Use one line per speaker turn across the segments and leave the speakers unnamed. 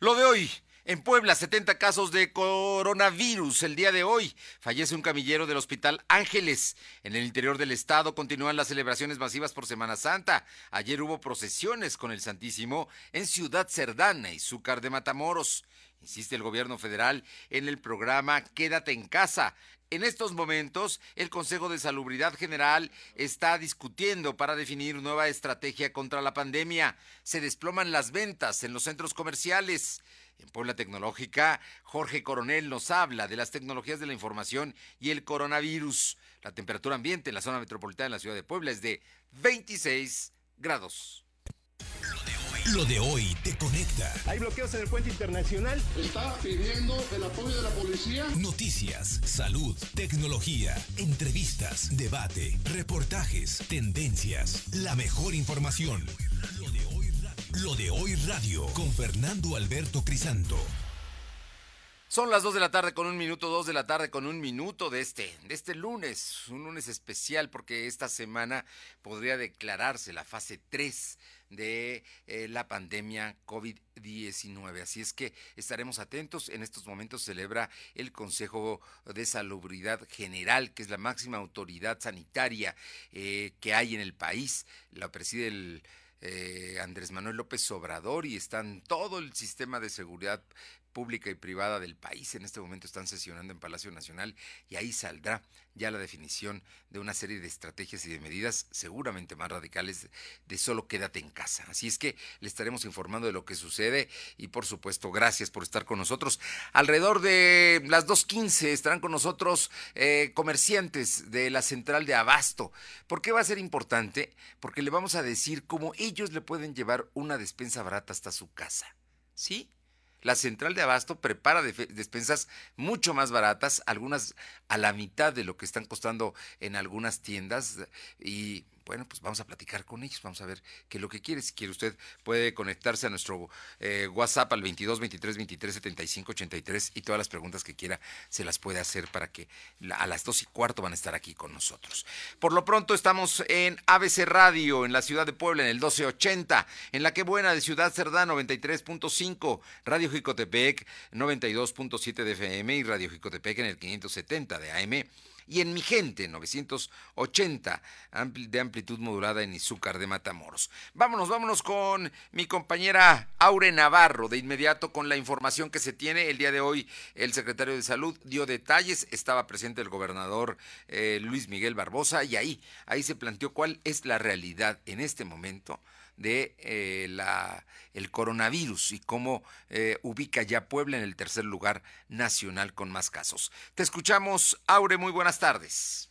Lo de hoy. En Puebla, 70 casos de coronavirus el día de hoy. Fallece un camillero del Hospital Ángeles. En el interior del estado continúan las celebraciones masivas por Semana Santa. Ayer hubo procesiones con el Santísimo en Ciudad Cerdana y Zúcar de Matamoros. Insiste el gobierno federal en el programa Quédate en casa. En estos momentos, el Consejo de Salubridad General está discutiendo para definir nueva estrategia contra la pandemia. Se desploman las ventas en los centros comerciales. En Puebla Tecnológica, Jorge Coronel nos habla de las tecnologías de la información y el coronavirus. La temperatura ambiente en la zona metropolitana de la ciudad de Puebla es de 26 grados.
Lo de hoy te conecta.
Hay bloqueos en el puente internacional.
Está pidiendo el apoyo de la policía.
Noticias, salud, tecnología, entrevistas, debate, reportajes, tendencias, la mejor información. Lo de hoy radio, Lo de hoy radio con Fernando Alberto Crisanto.
Son las 2 de la tarde con un minuto, 2 de la tarde con un minuto de este, de este lunes, un lunes especial porque esta semana podría declararse la fase 3 de eh, la pandemia COVID-19. Así es que estaremos atentos. En estos momentos celebra el Consejo de Salubridad General, que es la máxima autoridad sanitaria eh, que hay en el país. La preside el eh, Andrés Manuel López Obrador y están todo el sistema de seguridad pública y privada del país en este momento están sesionando en Palacio Nacional y ahí saldrá ya la definición de una serie de estrategias y de medidas seguramente más radicales de solo quédate en casa. Así es que le estaremos informando de lo que sucede y por supuesto gracias por estar con nosotros. Alrededor de las 2.15 estarán con nosotros eh, comerciantes de la central de Abasto. ¿Por qué va a ser importante? Porque le vamos a decir cómo ellos le pueden llevar una despensa barata hasta su casa. ¿Sí? La central de abasto prepara despensas mucho más baratas, algunas a la mitad de lo que están costando en algunas tiendas y bueno, pues vamos a platicar con ellos, vamos a ver qué es lo que quiere. Si quiere usted puede conectarse a nuestro eh, WhatsApp al 22 23 23 75 83 y todas las preguntas que quiera se las puede hacer para que a las dos y cuarto van a estar aquí con nosotros. Por lo pronto estamos en ABC Radio en la ciudad de Puebla en el 1280, en la que buena de Ciudad Cerdá 93.5, Radio Jicotepec 92.7 de FM y Radio Jicotepec en el 570 de AM y en Mi Gente 980 de amplitud modulada en Izúcar de Matamoros. Vámonos, vámonos con mi compañera Aure Navarro de inmediato con la información que se tiene. El día de hoy el secretario de Salud dio detalles, estaba presente el gobernador eh, Luis Miguel Barbosa y ahí, ahí se planteó cuál es la realidad en este momento de eh, la, el coronavirus y cómo eh, ubica ya Puebla en el tercer lugar nacional con más casos. Te escuchamos, Aure, muy buenas tardes.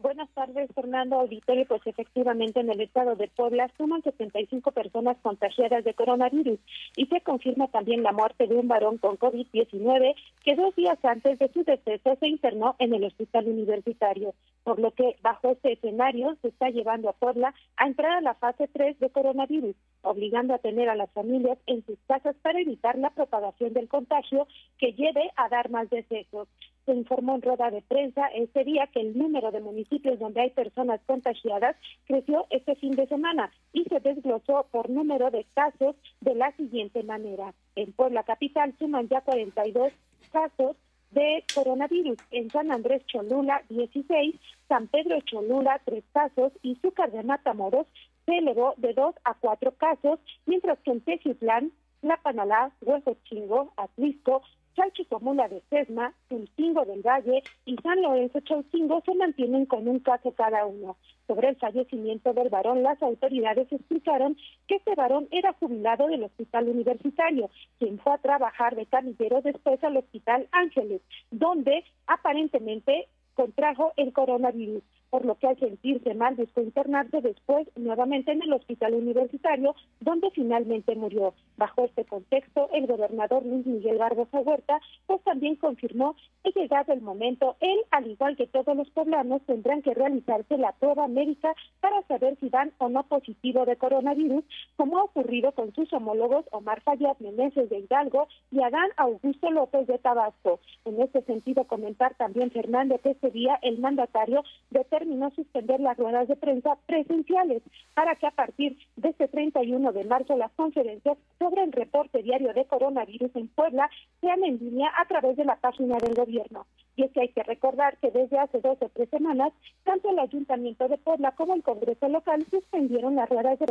Buenas tardes, Fernando Auditorio. Pues efectivamente en el estado de Puebla suman 75 personas contagiadas de coronavirus y se confirma también la muerte de un varón con COVID-19 que dos días antes de su deceso se internó en el hospital universitario, por lo que bajo este escenario se está llevando a Puebla a entrar a la fase 3 de coronavirus, obligando a tener a las familias en sus casas para evitar la propagación del contagio que lleve a dar más decesos se informó en rueda de prensa ese día que el número de municipios donde hay personas contagiadas creció este fin de semana y se desglosó por número de casos de la siguiente manera. En Puebla Capital suman ya 42 casos de coronavirus. En San Andrés Cholula, 16, San Pedro Cholula, 3 casos y Zúcar de Matamoros se elevó de 2 a 4 casos, mientras que en Tejitlán, La Panalá, Hueso Chingo, Atlisco, Chalchicomula de Sesma, Tulcingo del Valle y San Lorenzo Chalcingo se mantienen con un caso cada uno. Sobre el fallecimiento del varón, las autoridades explicaron que este varón era jubilado del hospital universitario, quien fue a trabajar de camillero después al hospital Ángeles, donde aparentemente contrajo el coronavirus por lo que al sentirse mal buscó internarse después nuevamente en el hospital universitario, donde finalmente murió. Bajo este contexto, el gobernador Luis Miguel Barbosa Huerta pues también confirmó que llegado el momento, él, al igual que todos los poblanos, tendrán que realizarse la prueba médica para saber si dan o no positivo de coronavirus, como ha ocurrido con sus homólogos Omar Fayad Meneses de Hidalgo y Adán Augusto López de Tabasco. En este sentido, comentar también, Fernando, que este día el mandatario de determinó suspender las ruedas de prensa presenciales para que a partir de este 31 de marzo las conferencias sobre el reporte diario de coronavirus en Puebla sean en línea a través de la página del gobierno. Y es que hay que recordar que desde hace dos o tres semanas, tanto el Ayuntamiento de Puebla como el Congreso local suspendieron las ruedas de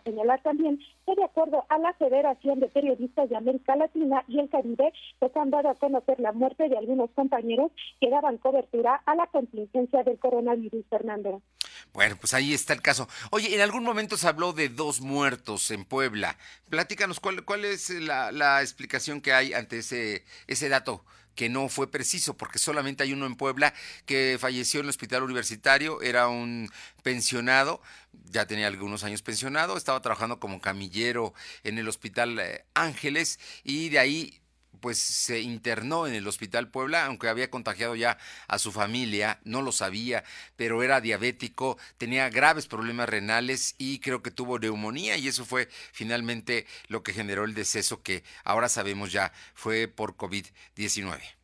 señalar también que de acuerdo a la Federación de Periodistas de América Latina y el Caribe, pues han dado a conocer la muerte de algunos compañeros que daban cobertura a la contingencia del coronavirus, Fernando.
Bueno, pues ahí está el caso. Oye, en algún momento se habló de dos muertos en Puebla. Platícanos cuál, cuál es la, explicación que hay ante ese dato que no fue preciso, porque solamente hay uno en Puebla que falleció en el hospital universitario, era un pensionado, ya tenía algunos años pensionado, estaba trabajando como camillero en el hospital eh, Ángeles y de ahí pues se internó en el Hospital Puebla, aunque había contagiado ya a su familia, no lo sabía, pero era diabético, tenía graves problemas renales y creo que tuvo neumonía y eso fue finalmente lo que generó el deceso que ahora sabemos ya fue por COVID-19.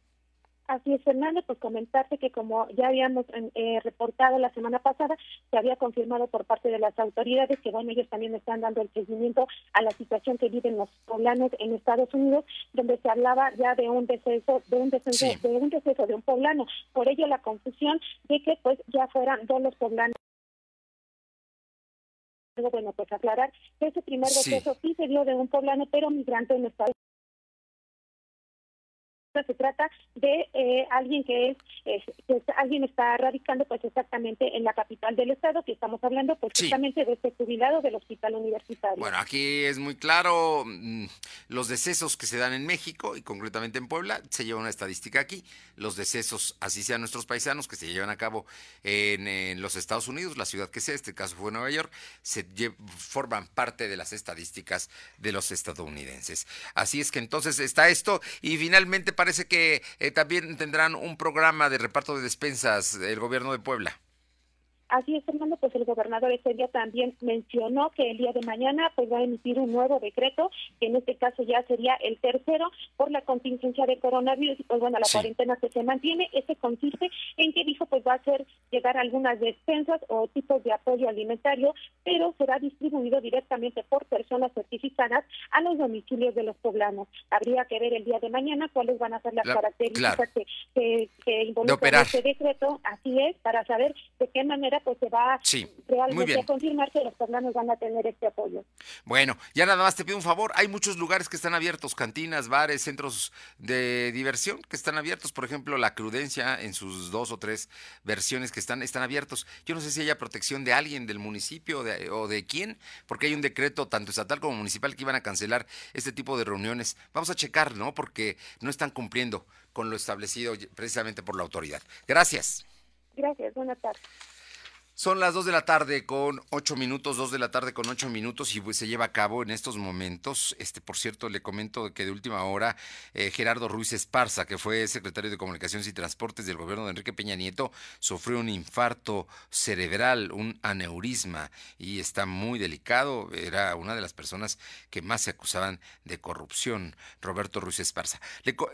Así es, Fernando, pues comentarte que como ya habíamos eh, reportado la semana pasada, se había confirmado por parte de las autoridades que, bueno, ellos también están dando el seguimiento a la situación que viven los poblanos en Estados Unidos, donde se hablaba ya de un deceso, de un deceso, de un deceso de un poblano. Por ello la confusión de que pues ya fueran dos los poblanos. Bueno, pues aclarar que ese primer deceso sí, se dio de un poblano, pero migrante en Estados Se trata de eh, alguien que es, que alguien está radicando pues exactamente en la capital del estado, que estamos hablando pues justamente de este jubilado del hospital universitario.
Bueno, aquí es muy claro mm, los decesos que se dan en México y concretamente en Puebla, se lleva una estadística aquí, los decesos, así sean nuestros paisanos, que se llevan a cabo en, los Estados Unidos, la ciudad que sea, este caso fue Nueva York, se forman parte de las estadísticas de los estadounidenses. Así es que entonces está esto y finalmente para parece que eh, también tendrán un programa de reparto de despensas el gobierno de Puebla.
Así es, Fernando, pues el gobernador ese día también mencionó que el día de mañana pues va a emitir un nuevo decreto, que en este caso ya sería el tercero por la contingencia de coronavirus. Y pues bueno, la cuarentena que se mantiene, ese consiste en que dijo pues va a hacer llegar algunas despensas o tipos de apoyo alimentario, pero será distribuido directamente por personas certificadas a los domicilios de los poblanos. Habría que ver el día de mañana cuáles van a ser las características que, que, involucran este decreto, así es, para saber de qué manera pues se va realmente a confirmar que los poblanos van a tener este apoyo.
Bueno, ya nada más te pido un favor, hay muchos lugares que están abiertos, cantinas, bares, centros de diversión que están abiertos, por ejemplo, la Crudencia en sus dos o tres versiones que están, están abiertos. Yo no sé si haya protección de alguien del municipio o de quién, porque hay un decreto tanto estatal como municipal que iban a cancelar este tipo de reuniones. Vamos a checar, ¿no? Porque no están cumpliendo con lo establecido precisamente por la autoridad. Gracias.
Gracias, buenas tardes.
Son las 2 de la tarde con 8 minutos, 2 de la tarde con 8 minutos y pues se lleva a cabo en estos momentos. Este, por cierto, le comento que de última hora eh, Gerardo Ruiz Esparza, que fue secretario de Comunicaciones y Transportes del gobierno de Enrique Peña Nieto, sufrió un infarto cerebral, un aneurisma y está muy delicado. Era una de las personas que más se acusaban de corrupción, Roberto Ruiz Esparza.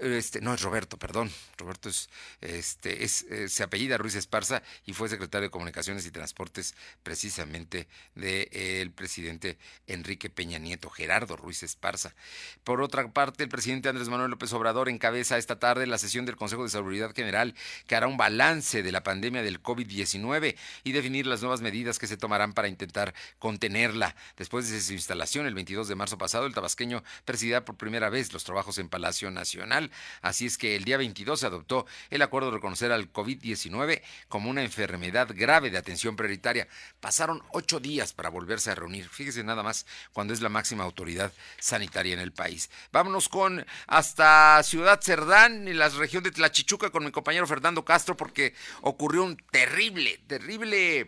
este, no es Roberto, perdón. Roberto es, este, es, eh, se apellida Ruiz Esparza y fue secretario de Comunicaciones y Transportes precisamente del de, presidente Enrique Peña Nieto, Gerardo Ruiz Esparza. Por otra parte, el presidente Andrés Manuel López Obrador encabeza esta tarde la sesión del Consejo de Seguridad General que hará un balance de la pandemia del COVID-19 y definir las nuevas medidas que se tomarán para intentar contenerla. Después de su instalación el 22 de marzo pasado, el tabasqueño presidirá por primera vez los trabajos en Palacio Nacional. Así es que el día 22 se adoptó el acuerdo de reconocer al COVID-19 como una enfermedad grave de atención prioritaria. Pasaron ocho días para volverse a reunir. Fíjese nada más cuando es la máxima autoridad sanitaria en el país. Vámonos con hasta Ciudad Cerdán, en la región de Tlachichuca, con mi compañero Fernando Castro, porque ocurrió un terrible, terrible,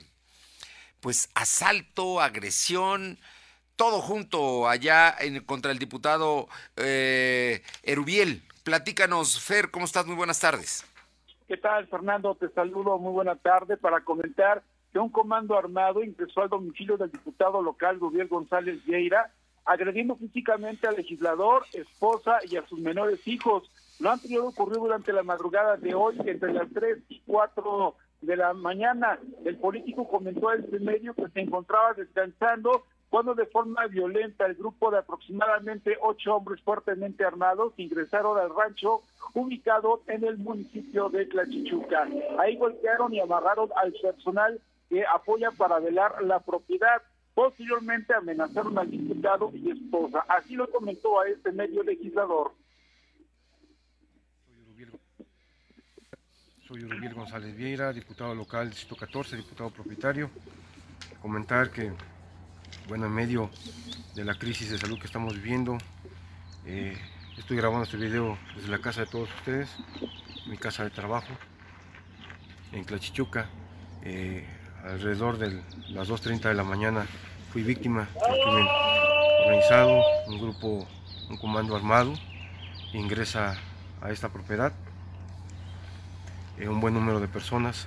pues asalto, agresión todo junto allá en, contra el diputado eh, Erubiel. Platícanos, Fer, ¿cómo estás? Muy buenas tardes.
¿Qué tal, Fernando? Te saludo, muy buena tarde para comentar un comando armado ingresó al domicilio del diputado local Gabriel González Vieira, agrediendo físicamente al legislador, esposa y a sus menores hijos. Lo anterior ocurrió durante la madrugada de hoy, entre las 3 y 4 de la mañana. El político comentó a este medio que se encontraba descansando cuando de forma violenta el grupo de aproximadamente ocho hombres fuertemente armados ingresaron al rancho ubicado en el municipio de Tlachichuca. Ahí golpearon y amarraron al personal que apoya para velar la propiedad. Posteriormente amenazaron al diputado y esposa. Así lo comentó a este medio legislador.
Soy Urubiel González Vieira, diputado local Distrito 14, diputado propietario. Comentar que, bueno, en medio de la crisis de salud que estamos viviendo, eh, estoy grabando este video desde la casa de todos ustedes, mi casa de trabajo, en Clachichuca. Eh, alrededor de las 2.30 de la mañana fui víctima de un crimen organizado, un grupo, un comando armado, ingresa a esta propiedad eh, un buen número de personas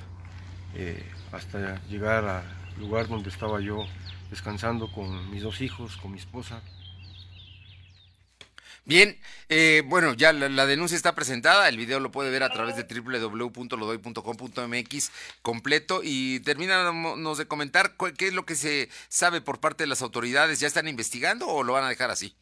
eh, hasta llegar al lugar donde estaba yo descansando con mis dos hijos, con mi esposa.
Bien, eh, bueno, ya la, denuncia está presentada, el video lo puede ver a través de www.lodoy.com.mx completo. Y termínanos de comentar qué es lo que se sabe por parte de las autoridades, ¿ya están investigando o lo van a dejar así?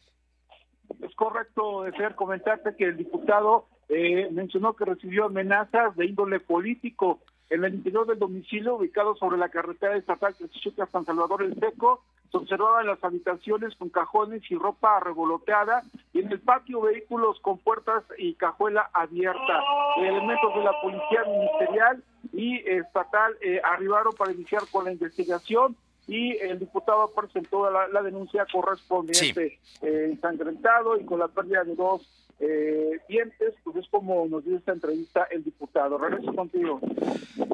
Es correcto, ser comentarte que el diputado eh, mencionó que recibió amenazas de índole político en el interior del domicilio ubicado sobre la carretera estatal Chichuca San Salvador el Seco. Se observaban las habitaciones con cajones y ropa revoloteada y en el patio vehículos con puertas y cajuela abierta. Elementos de la policía ministerial y estatal eh, arribaron para iniciar con la investigación y el diputado presentó la, la denuncia correspondiente eh, ensangrentado y con la pérdida de dos eh, dientes, pues es como nos dio esta entrevista el diputado. Regreso contigo.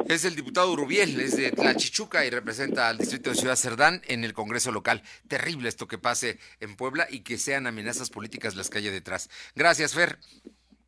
Es el diputado Rubiel, es de Tlachichuca y representa al distrito de Ciudad Cerdán en el Congreso local. Terrible esto que pase en Puebla y que sean amenazas políticas las que hay detrás. Gracias, Fer.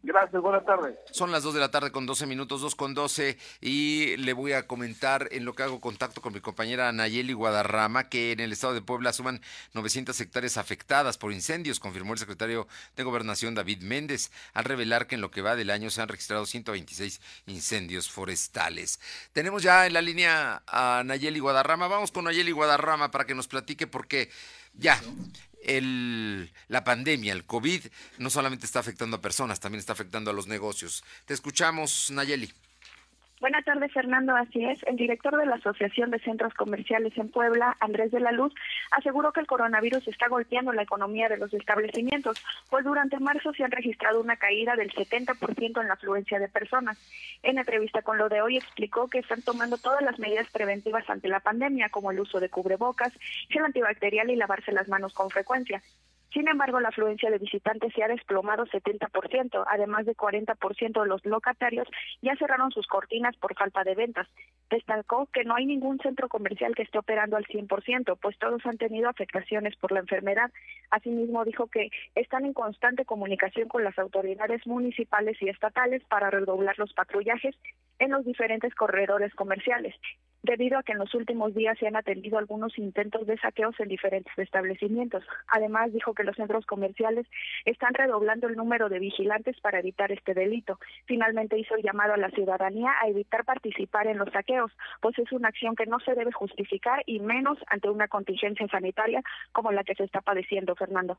Gracias, buenas tardes.
Son las 2 de la tarde con 12 minutos, 2 con 12, y le voy a comentar en lo que hago contacto con mi compañera Nayeli Guadarrama que en el estado de Puebla suman 900 hectáreas afectadas por incendios, confirmó el secretario de Gobernación David Méndez, al revelar que en lo que va del año se han registrado 126 incendios forestales. Tenemos ya en la línea a Nayeli Guadarrama. Vamos con Nayeli Guadarrama para que nos platique porque ya el, la pandemia, el COVID, no solamente está afectando a personas, también está afectando a los negocios. Te escuchamos, Nayeli.
Buenas tardes, Fernando. Así es. El director de la Asociación de Centros Comerciales en Puebla, Andrés de la Luz, aseguró que el coronavirus está golpeando la economía de los establecimientos, pues durante marzo se han registrado una caída del 70% en la afluencia de personas. En entrevista con lo de hoy explicó que están tomando todas las medidas preventivas ante la pandemia, como el uso de cubrebocas, gel antibacterial y lavarse las manos con frecuencia. Sin embargo, la afluencia de visitantes se ha desplomado 70%, además de 40% de los locatarios ya cerraron sus cortinas por falta de ventas. Destacó que no hay ningún centro comercial que esté operando al 100%, pues todos han tenido afectaciones por la enfermedad. Asimismo, dijo que están en constante comunicación con las autoridades municipales y estatales para redoblar los patrullajes en los diferentes corredores comerciales debido a que en los últimos días se han atendido algunos intentos de saqueos en diferentes establecimientos. Además, dijo que los centros comerciales están redoblando el número de vigilantes para evitar este delito. Finalmente hizo el llamado a la ciudadanía a evitar participar en los saqueos, pues es una acción que no se debe justificar y menos ante una contingencia sanitaria como la que se está padeciendo, Fernando.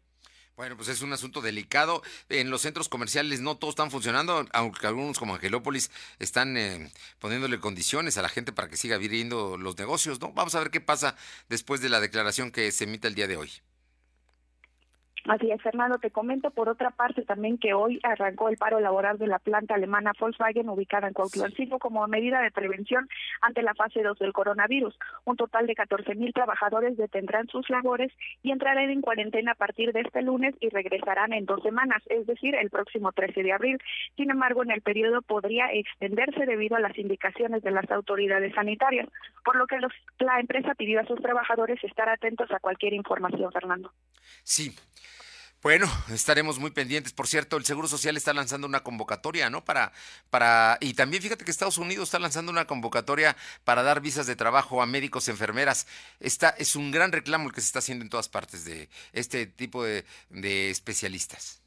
Bueno, pues es un asunto delicado. En los centros comerciales no todos están funcionando, aunque algunos como Angelópolis están eh, poniéndole condiciones a la gente para que siga viviendo los negocios, ¿no? Vamos a ver qué pasa después de la declaración que se emite el día de hoy.
Así es, Fernando, te comento por otra parte también que hoy arrancó el paro laboral de la planta alemana Volkswagen ubicada en Cuautlancingo como medida de prevención ante la fase 2 del coronavirus. Un total de 14 mil trabajadores detendrán sus labores y entrarán en cuarentena a partir de este lunes y regresarán en dos semanas, es decir, el próximo 13 de abril. Sin embargo, en el periodo podría extenderse debido a las indicaciones de las autoridades sanitarias, por lo que los, la empresa pidió a sus trabajadores estar atentos a cualquier información, Fernando.
Sí. Bueno, estaremos muy pendientes. Por cierto, el Seguro Social está lanzando una convocatoria, ¿no? Para, para, y también fíjate que Estados Unidos está lanzando una convocatoria para dar visas de trabajo a médicos, enfermeras. Esta es un gran reclamo el que se está haciendo en todas partes de este tipo de, de especialistas.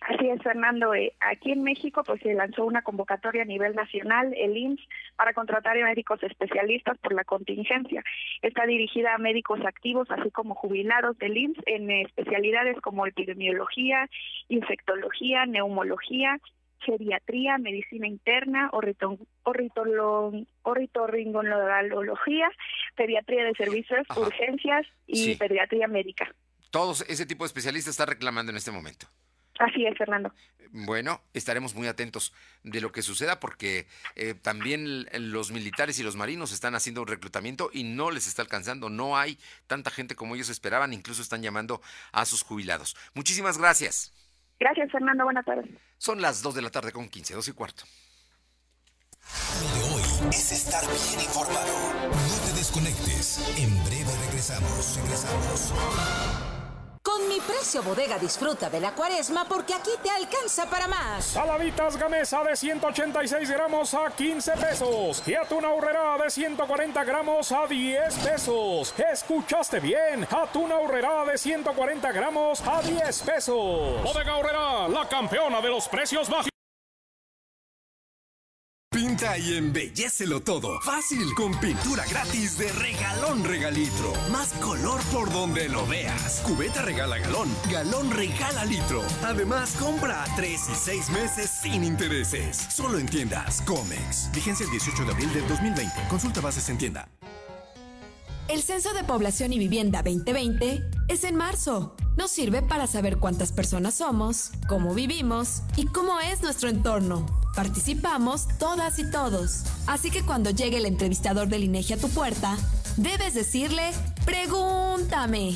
Así es, Fernando. Eh, aquí en México pues se lanzó una convocatoria a nivel nacional, el IMSS, para contratar a médicos especialistas por la contingencia. Está dirigida a médicos activos, así como jubilados del IMSS, en especialidades como epidemiología, infectología, neumología, geriatría, medicina interna, ornitorrinolaringología, pediatría de servicios, urgencias y pediatría médica.
Todos ese tipo de especialistas está reclamando en este momento.
Así es, Fernando.
Bueno, estaremos muy atentos de lo que suceda porque eh, también los militares y los marinos están haciendo un reclutamiento y no les está alcanzando. No hay tanta gente como ellos esperaban, incluso están llamando a sus jubilados. Muchísimas gracias.
Gracias, Fernando. Buenas tardes.
Son las 2 de la tarde con 15, 2 y cuarto.
Lo de hoy es estar bien informado. No te desconectes. En breve regresamos. Regresamos.
Con mi precio bodega disfruta de la cuaresma porque aquí te alcanza para más.
Saladitas gamesa de 186 gramos a 15 pesos. Y atún aurrera de 140 gramos a 10 pesos. ¿Escuchaste bien? Atún aurrera de 140 gramos a 10 pesos. Bodega aurrera, la campeona de los precios bajos.
Pinta y embellecelo todo. Fácil, con pintura gratis de regalón regalitro. Más color por donde lo veas. Cubeta regala galón, galón regala litro. Además, compra a 3 y 6 meses sin intereses. Solo en tiendas Comex. Vigencia el 18 de abril del 2020. Consulta bases en tienda.
El Censo de Población y Vivienda 2020 es en marzo. Nos sirve para saber cuántas personas somos, cómo vivimos y cómo es nuestro entorno. Participamos todas y todos. Así que cuando llegue el entrevistador del INEGI a tu puerta, debes decirle, pregúntame.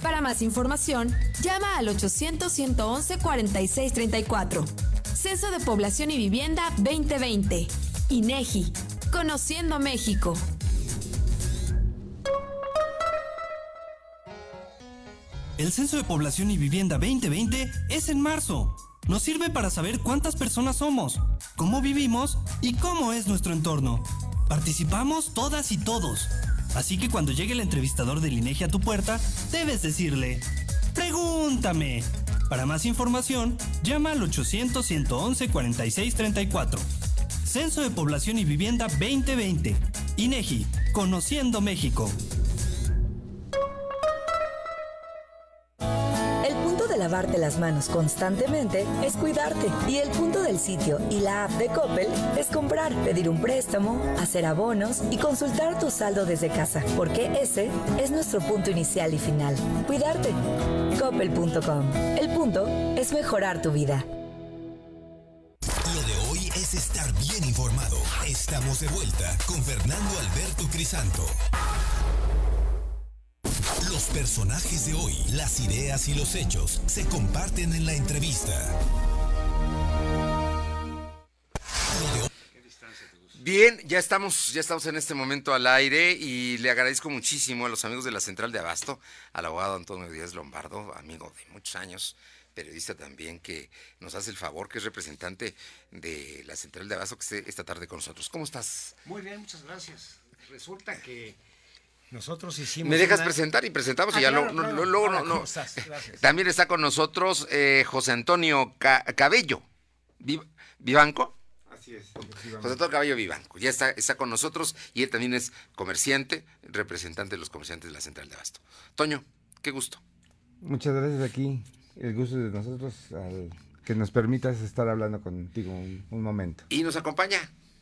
Para más información, llama al 800-111-4634. Censo de Población y Vivienda 2020. INEGI. Conociendo México.
El Censo de Población y Vivienda 2020 es en marzo. Nos sirve para saber cuántas personas somos, cómo vivimos y cómo es nuestro entorno. Participamos todas y todos. Así que cuando llegue el entrevistador del INEGI a tu puerta, debes decirle, pregúntame. Para más información, llama al 800-111-4634. Censo de Población y Vivienda 2020. INEGI, Conociendo México.
Lavarte las manos constantemente es cuidarte. Y el punto del sitio y la app de Coppel es comprar, pedir un préstamo, hacer abonos y consultar tu saldo desde casa, porque ese es nuestro punto inicial y final. Cuidarte. Coppel.com. El punto es mejorar tu vida.
Lo de hoy es estar bien informado. Estamos de vuelta con Fernando Alberto Crisanto. Los personajes de hoy, las ideas y los hechos se comparten en la entrevista.
Bien, ya estamos, ya estamos en este momento al aire y le agradezco muchísimo a los amigos de la Central de Abasto, al abogado Antonio Díaz Lombardo, amigo de muchos años, periodista también, que nos hace el favor, que es representante de la Central de Abasto, que esté esta tarde con nosotros. ¿Cómo estás?
Muy bien, muchas gracias. Resulta que nosotros hicimos.
Me dejas presentar y presentamos y ya luego no. no, También está con nosotros eh, José Antonio Cabello. ¿Vivanco?
Así es.
José Antonio Cabello Vivanco. Ya está, está con nosotros y él también es comerciante, representante de los comerciantes de la Central de Abasto. Toño, qué gusto.
Muchas gracias aquí. El gusto de nosotros al que nos permitas estar hablando contigo un, un momento.
Y nos acompaña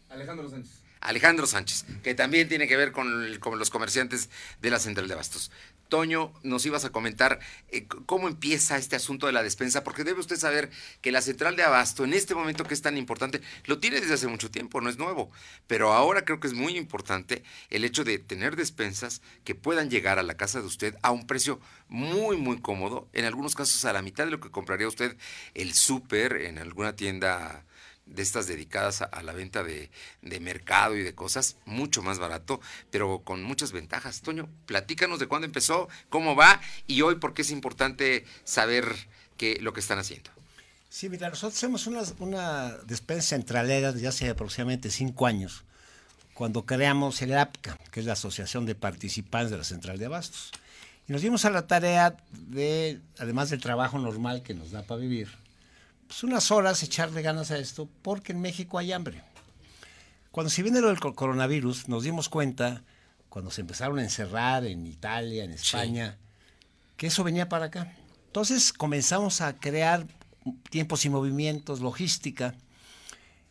Alejandro Sánchez.
Alejandro Sánchez, que también tiene que ver con, los comerciantes de la Central de Abastos. Toño, nos ibas a comentar eh, cómo empieza este asunto de la despensa, porque debe usted saber que la Central de Abasto, en este momento que es tan importante, lo tiene desde hace mucho tiempo, no es nuevo, pero ahora creo que es muy importante el hecho de tener despensas que puedan llegar a la casa de usted a un precio muy, muy cómodo, en algunos casos a la mitad de lo que compraría usted el súper en alguna tienda de estas dedicadas a, la venta de, mercado y de cosas, mucho más barato, pero con muchas ventajas. Toño, platícanos de cuándo empezó, cómo va y hoy por qué es importante saber qué, lo que están haciendo.
Sí, mira, nosotros hacemos una, una despensa centralera desde hace aproximadamente cinco años, cuando creamos el APCA, que es la Asociación de Participantes de la Central de Abastos. Y nos dimos a la tarea de, además del trabajo normal que nos da para vivir, pues, unas horas echarle ganas a esto porque en México hay hambre. Cuando se viene lo del coronavirus, nos dimos cuenta, cuando se empezaron a encerrar en Italia, en España, que eso venía para acá. Entonces comenzamos a crear tiempos y movimientos, logística,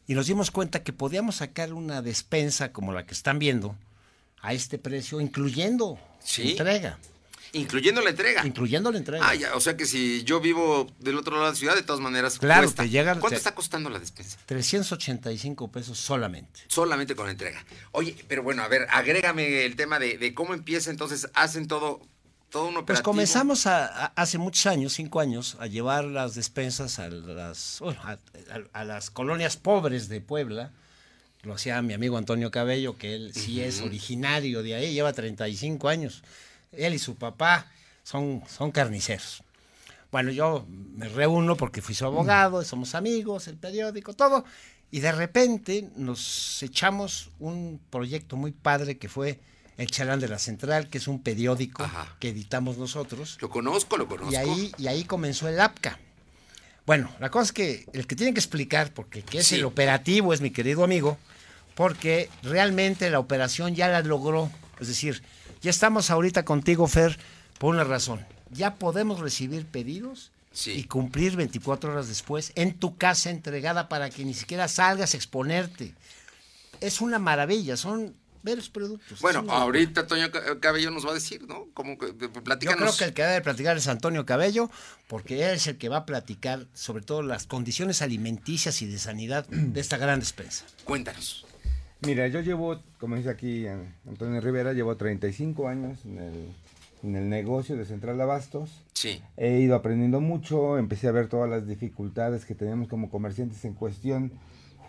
y nos dimos cuenta que podíamos sacar una despensa como la que están viendo a este precio, incluyendo entrega.
Incluyendo la entrega.
Incluyendo la entrega.
Ah, ya, o sea que si yo vivo del otro lado de la ciudad, de todas maneras.
Claro,
cuesta.
te llega.
¿Cuánto está costando la despensa?
385 pesos solamente.
Solamente con la entrega. Oye, pero bueno, a ver, agrégame el tema de, de cómo empieza entonces, hacen todo. Todo un
Pues comenzamos a, a- hace muchos años, cinco años, a llevar las despensas a las, a, las colonias pobres de Puebla. Lo hacía mi amigo Antonio Cabello, que él sí es originario de ahí, lleva 35 años. Él y su papá son, son carniceros. Bueno, yo me reúno porque fui su abogado, somos amigos, el periódico, todo. Y de repente nos echamos un proyecto muy padre que fue El Chalán de la Central, que es un periódico que editamos nosotros.
Lo conozco, lo conozco.
Y ahí, y ahí comenzó el APCA. Bueno, la cosa es que el que tiene que explicar, porque el que es
Sí.
el operativo es mi querido amigo, porque realmente la operación ya la logró. Es decir, ya estamos ahorita contigo, Fer, por una razón. Ya podemos recibir pedidos y cumplir 24 horas después en tu casa entregada para que ni siquiera salgas a exponerte. Es una maravilla, son veros productos.
Bueno, ahorita Toño Ca- Cabello nos va a decir, ¿no? Como que
Yo
platícanos.
creo que el que debe platicar es Antonio Cabello, porque él es el que va a platicar sobre todo las condiciones alimenticias y de sanidad de esta gran despensa.
Cuéntanos.
Mira, yo llevo, como dice aquí Antonio Rivera, llevo 35 años en el, en el negocio de Central Abastos.
Sí.
He ido aprendiendo mucho, empecé a ver todas las dificultades que tenemos como comerciantes en cuestión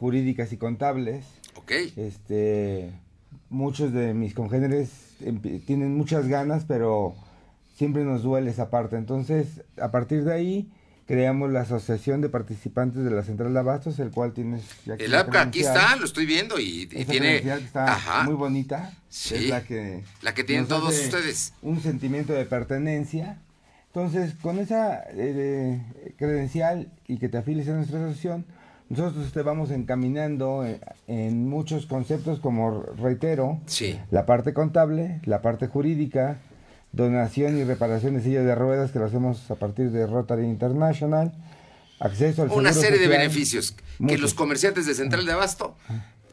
jurídicas y contables.
Ok.
Este, muchos de mis congéneres tienen muchas ganas, pero siempre nos duele esa parte. Entonces, a partir de ahí, creamos la Asociación de Participantes de la Central de Abastos, el cual tienes... ya
El APCA, aquí está, lo estoy viendo y, y tiene.
está
Ajá.
muy bonita.
Sí.
Es la que,
La que tienen todos ustedes.
Un sentimiento de pertenencia. Entonces, con esa eh, credencial y que te afilies a nuestra asociación, nosotros te vamos encaminando en, en muchos conceptos, como reitero,
Sí.
la parte contable, la parte jurídica, donación y reparación de sillas de ruedas, que lo hacemos a partir de Rotary International, acceso al
Una serie de beneficios que los comerciantes de Central de Abasto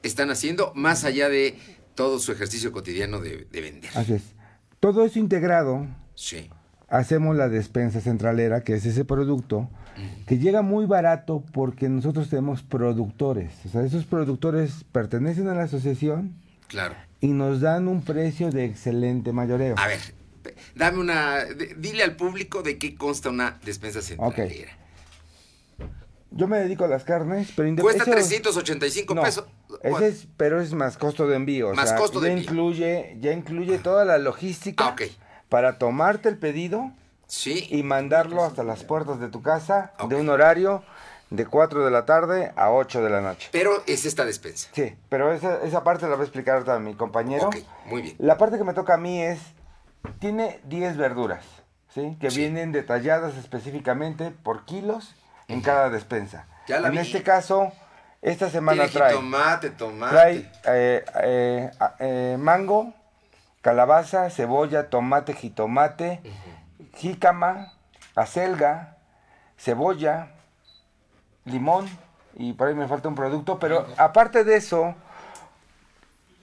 están haciendo más allá de todo su ejercicio cotidiano de, de vender.
Así es. Todo eso integrado,
Sí.
hacemos la despensa centralera, que es ese producto, que llega muy barato porque nosotros tenemos productores. O sea, esos productores pertenecen a la asociación
Claro.
y nos dan un precio de excelente mayoreo.
A ver, dame una. de- dile al público de qué consta una despensa centralera.
Yo me dedico a las carnes, pero
Cuesta
eso-
385
No,
pesos.
ese es, pero es más costo de envío. o
Más
sea,
costo de
ya
envío.
Incluye, ya incluye toda la logística para tomarte el pedido y mandarlo hasta las puertas de tu casa de un horario de 4 de la tarde a 8 de la noche.
Pero es esta despensa.
Sí, pero esa, esa parte la va a explicar ahorita mi compañero.
Ok, muy bien.
La parte que me toca a mí es, tiene 10 verduras, ¿sí? Que vienen detalladas específicamente por kilos en cada despensa.
Ya la
en
vi.
este caso, esta semana
Tiene
trae,
jitomate, tomate.
trae eh, eh, eh, mango, calabaza, cebolla, tomate, jitomate, jícama, acelga, cebolla, limón y por ahí me falta un producto, pero aparte de eso,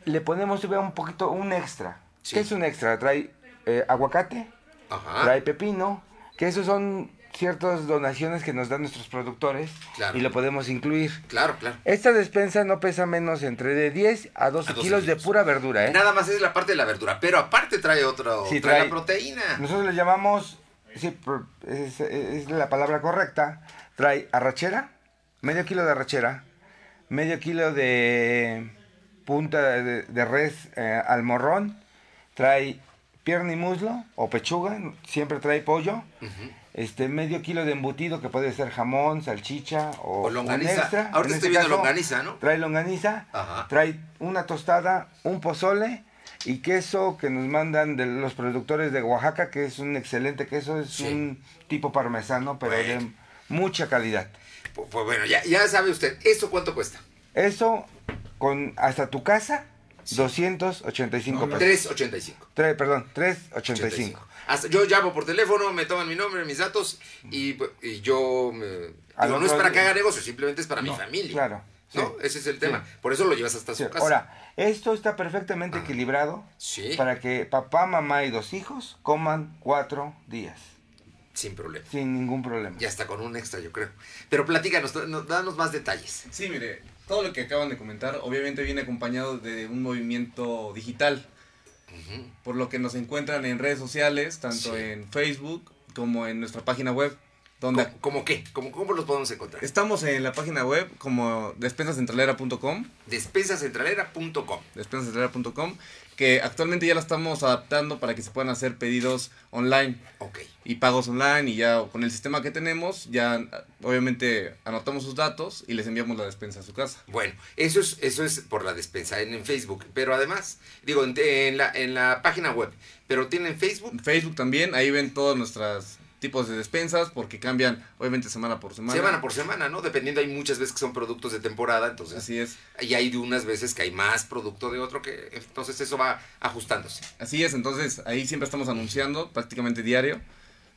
le ponemos un poquito, un extra. ¿Qué es un extra? Trae eh, aguacate,
Ajá.
trae pepino, que esos son ciertas donaciones que nos dan nuestros productores
Claro.
y lo podemos incluir.
Claro, claro.
Esta despensa no pesa menos entre de 10 a 12,
A 12
kilos, de pura verdura, ¿eh?
Nada más es la parte de la verdura, pero aparte trae otro.
Sí,
trae,
trae-
la proteína.
Nosotros le llamamos, sí, es, es la palabra correcta, trae arrachera, medio kilo de arrachera, medio kilo de punta de, de res eh, al morrón, trae pierna y muslo o pechuga, siempre trae pollo, este medio kilo de embutido que puede ser jamón, salchicha o,
O longaniza.
un extra.
Ahorita
En
estoy
este
viendo
caso,
longaniza, ¿no?
Trae longaniza,
Ajá.
trae una tostada, un pozole y queso que nos mandan de los productores de Oaxaca, que es un excelente queso, es un tipo parmesano, pero de mucha calidad.
Pues, pues bueno, ya, ya sabe usted, ¿eso cuánto cuesta?
Eso con hasta tu casa, 285 pesos.
385.
Tres, perdón, 385.
Hasta, yo llamo por teléfono, me toman mi nombre, mis datos y, y yo me, digo, no es para que haga negocio, simplemente es para mi familia.
claro,
¿No? Ese es el
sí.
tema. Por eso lo llevas hasta
Sí,
su casa.
Ahora, esto está perfectamente equilibrado
Sí.
para que papá, mamá y dos hijos coman cuatro días.
Sin problema.
Sin ningún problema.
Ya está con un extra, yo creo. Pero platícanos, no- danos más detalles.
Sí, mire, todo lo que acaban de comentar obviamente viene acompañado de un movimiento digital, por lo que nos encuentran en redes sociales, tanto
Sí.
en Facebook como en nuestra página web. Donde
¿Cómo qué? ¿Cómo, ¿Cómo los podemos encontrar?
Estamos en la página web como despensacentralera.com.
Despensacentralera.com.
Despensacentralera.com, que actualmente ya la estamos adaptando para que se puedan hacer pedidos online.
Ok.
Y pagos online y ya con el sistema que tenemos, ya obviamente anotamos sus datos y les enviamos la despensa a su casa.
Bueno, eso es, eso es por la despensa en, en Facebook. Pero además, digo, en, en la, en la página web. Pero tienen Facebook.
Facebook también, ahí ven todos nuestros tipos de despensas porque cambian obviamente semana por semana.
Semana por semana, ¿no? Dependiendo, hay muchas veces que son productos de temporada, entonces.
Así es.
Y hay de unas veces que hay más producto de otro que. Entonces eso va ajustándose.
Así es, entonces ahí siempre estamos anunciando prácticamente diario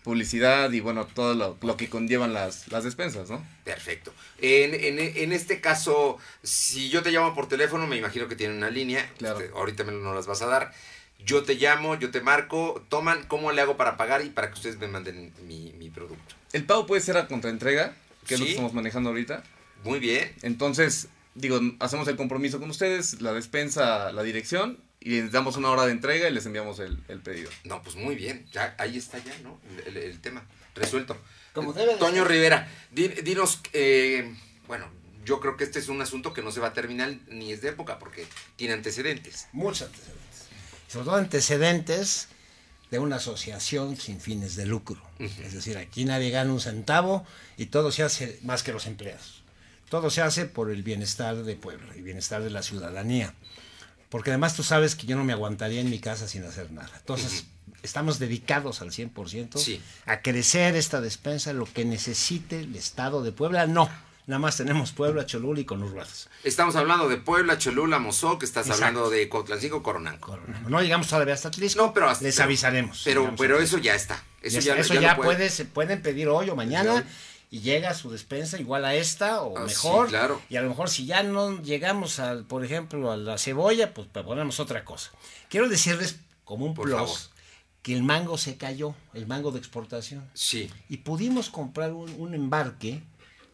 publicidad y bueno, todo lo, lo que conllevan las, las despensas, ¿no?
Perfecto. En, en, en este caso, si yo te llamo por teléfono, me imagino que tienen una línea.
Claro.
Este, ahorita me no las vas a dar. Yo te llamo, yo te marco, toman, ¿cómo le hago para pagar y para que ustedes me manden mi, mi producto?
El pago puede ser a contraentrega, que es lo que estamos manejando ahorita.
Muy bien.
Entonces, digo, hacemos el compromiso con ustedes, la despensa, la dirección, y les damos una hora de entrega y les enviamos el, el pedido.
No, pues muy bien, ya ahí está ya, ¿no? El, el- el tema resuelto.
Como debe de
Toño
ser.
Rivera, di- dinos, eh, bueno, yo creo que este es un asunto que no se va a terminar ni es de época porque tiene antecedentes.
Muchos antecedentes. Sobre todo antecedentes de una asociación sin fines de lucro. Es decir, aquí nadie gana un centavo y todo se hace más que los empleados. Todo se hace por el bienestar de Puebla y bienestar de la ciudadanía. Porque además tú sabes que yo no me aguantaría en mi casa sin hacer nada. Entonces, estamos dedicados al 100%
Sí.
a crecer esta despensa, lo que necesite el Estado de Puebla. No, nada más tenemos Puebla, Cholula y conurbados.
Estamos hablando de Puebla, Cholula, Mozoc, estás
Exacto.
hablando de Cotlancico, Coronanco.
No llegamos todavía hasta Atlisco.
No, pero hasta-
les avisaremos.
Pero, pero
a
eso ya está. Eso
Ya
ya,
eso
ya puede-
puede, se pueden pedir hoy o mañana y llega su despensa igual a esta o
Ah, sí,
mejor.
claro.
Y a lo mejor si ya no llegamos al, por ejemplo, a la cebolla, pues ponemos otra cosa. Quiero decirles como un
Por
plus
favor.
que el mango se cayó, el mango de exportación.
Sí.
Y pudimos comprar un, un embarque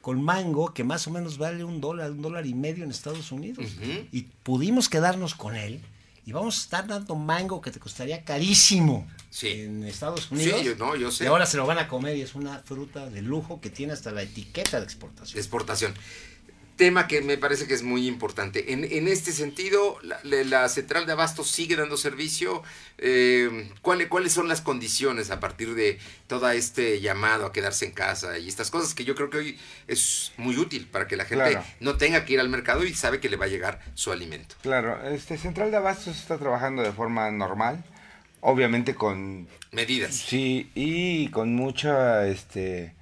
con mango que más o menos vale un dólar, un dólar y medio en Estados Unidos. Y pudimos quedarnos con él. Y vamos a estar dando mango que te costaría carísimo en Estados Unidos.
Sí, yo- no, yo sé.
Y ahora se lo van a comer y es una fruta de lujo que tiene hasta la etiqueta de exportación.
de exportación. Tema que me parece que es muy importante. En, en este sentido, la, central de abasto sigue dando servicio. Eh, ¿cuáles, ¿Cuáles son las condiciones a partir de todo este llamado a quedarse en casa y estas cosas que yo creo que hoy es muy útil para que la gente
Claro.
no tenga que ir al mercado y sabe que le va a llegar su alimento?
Claro, este Central de Abastos está trabajando de forma normal, obviamente con
medidas.
Sí, y con mucha este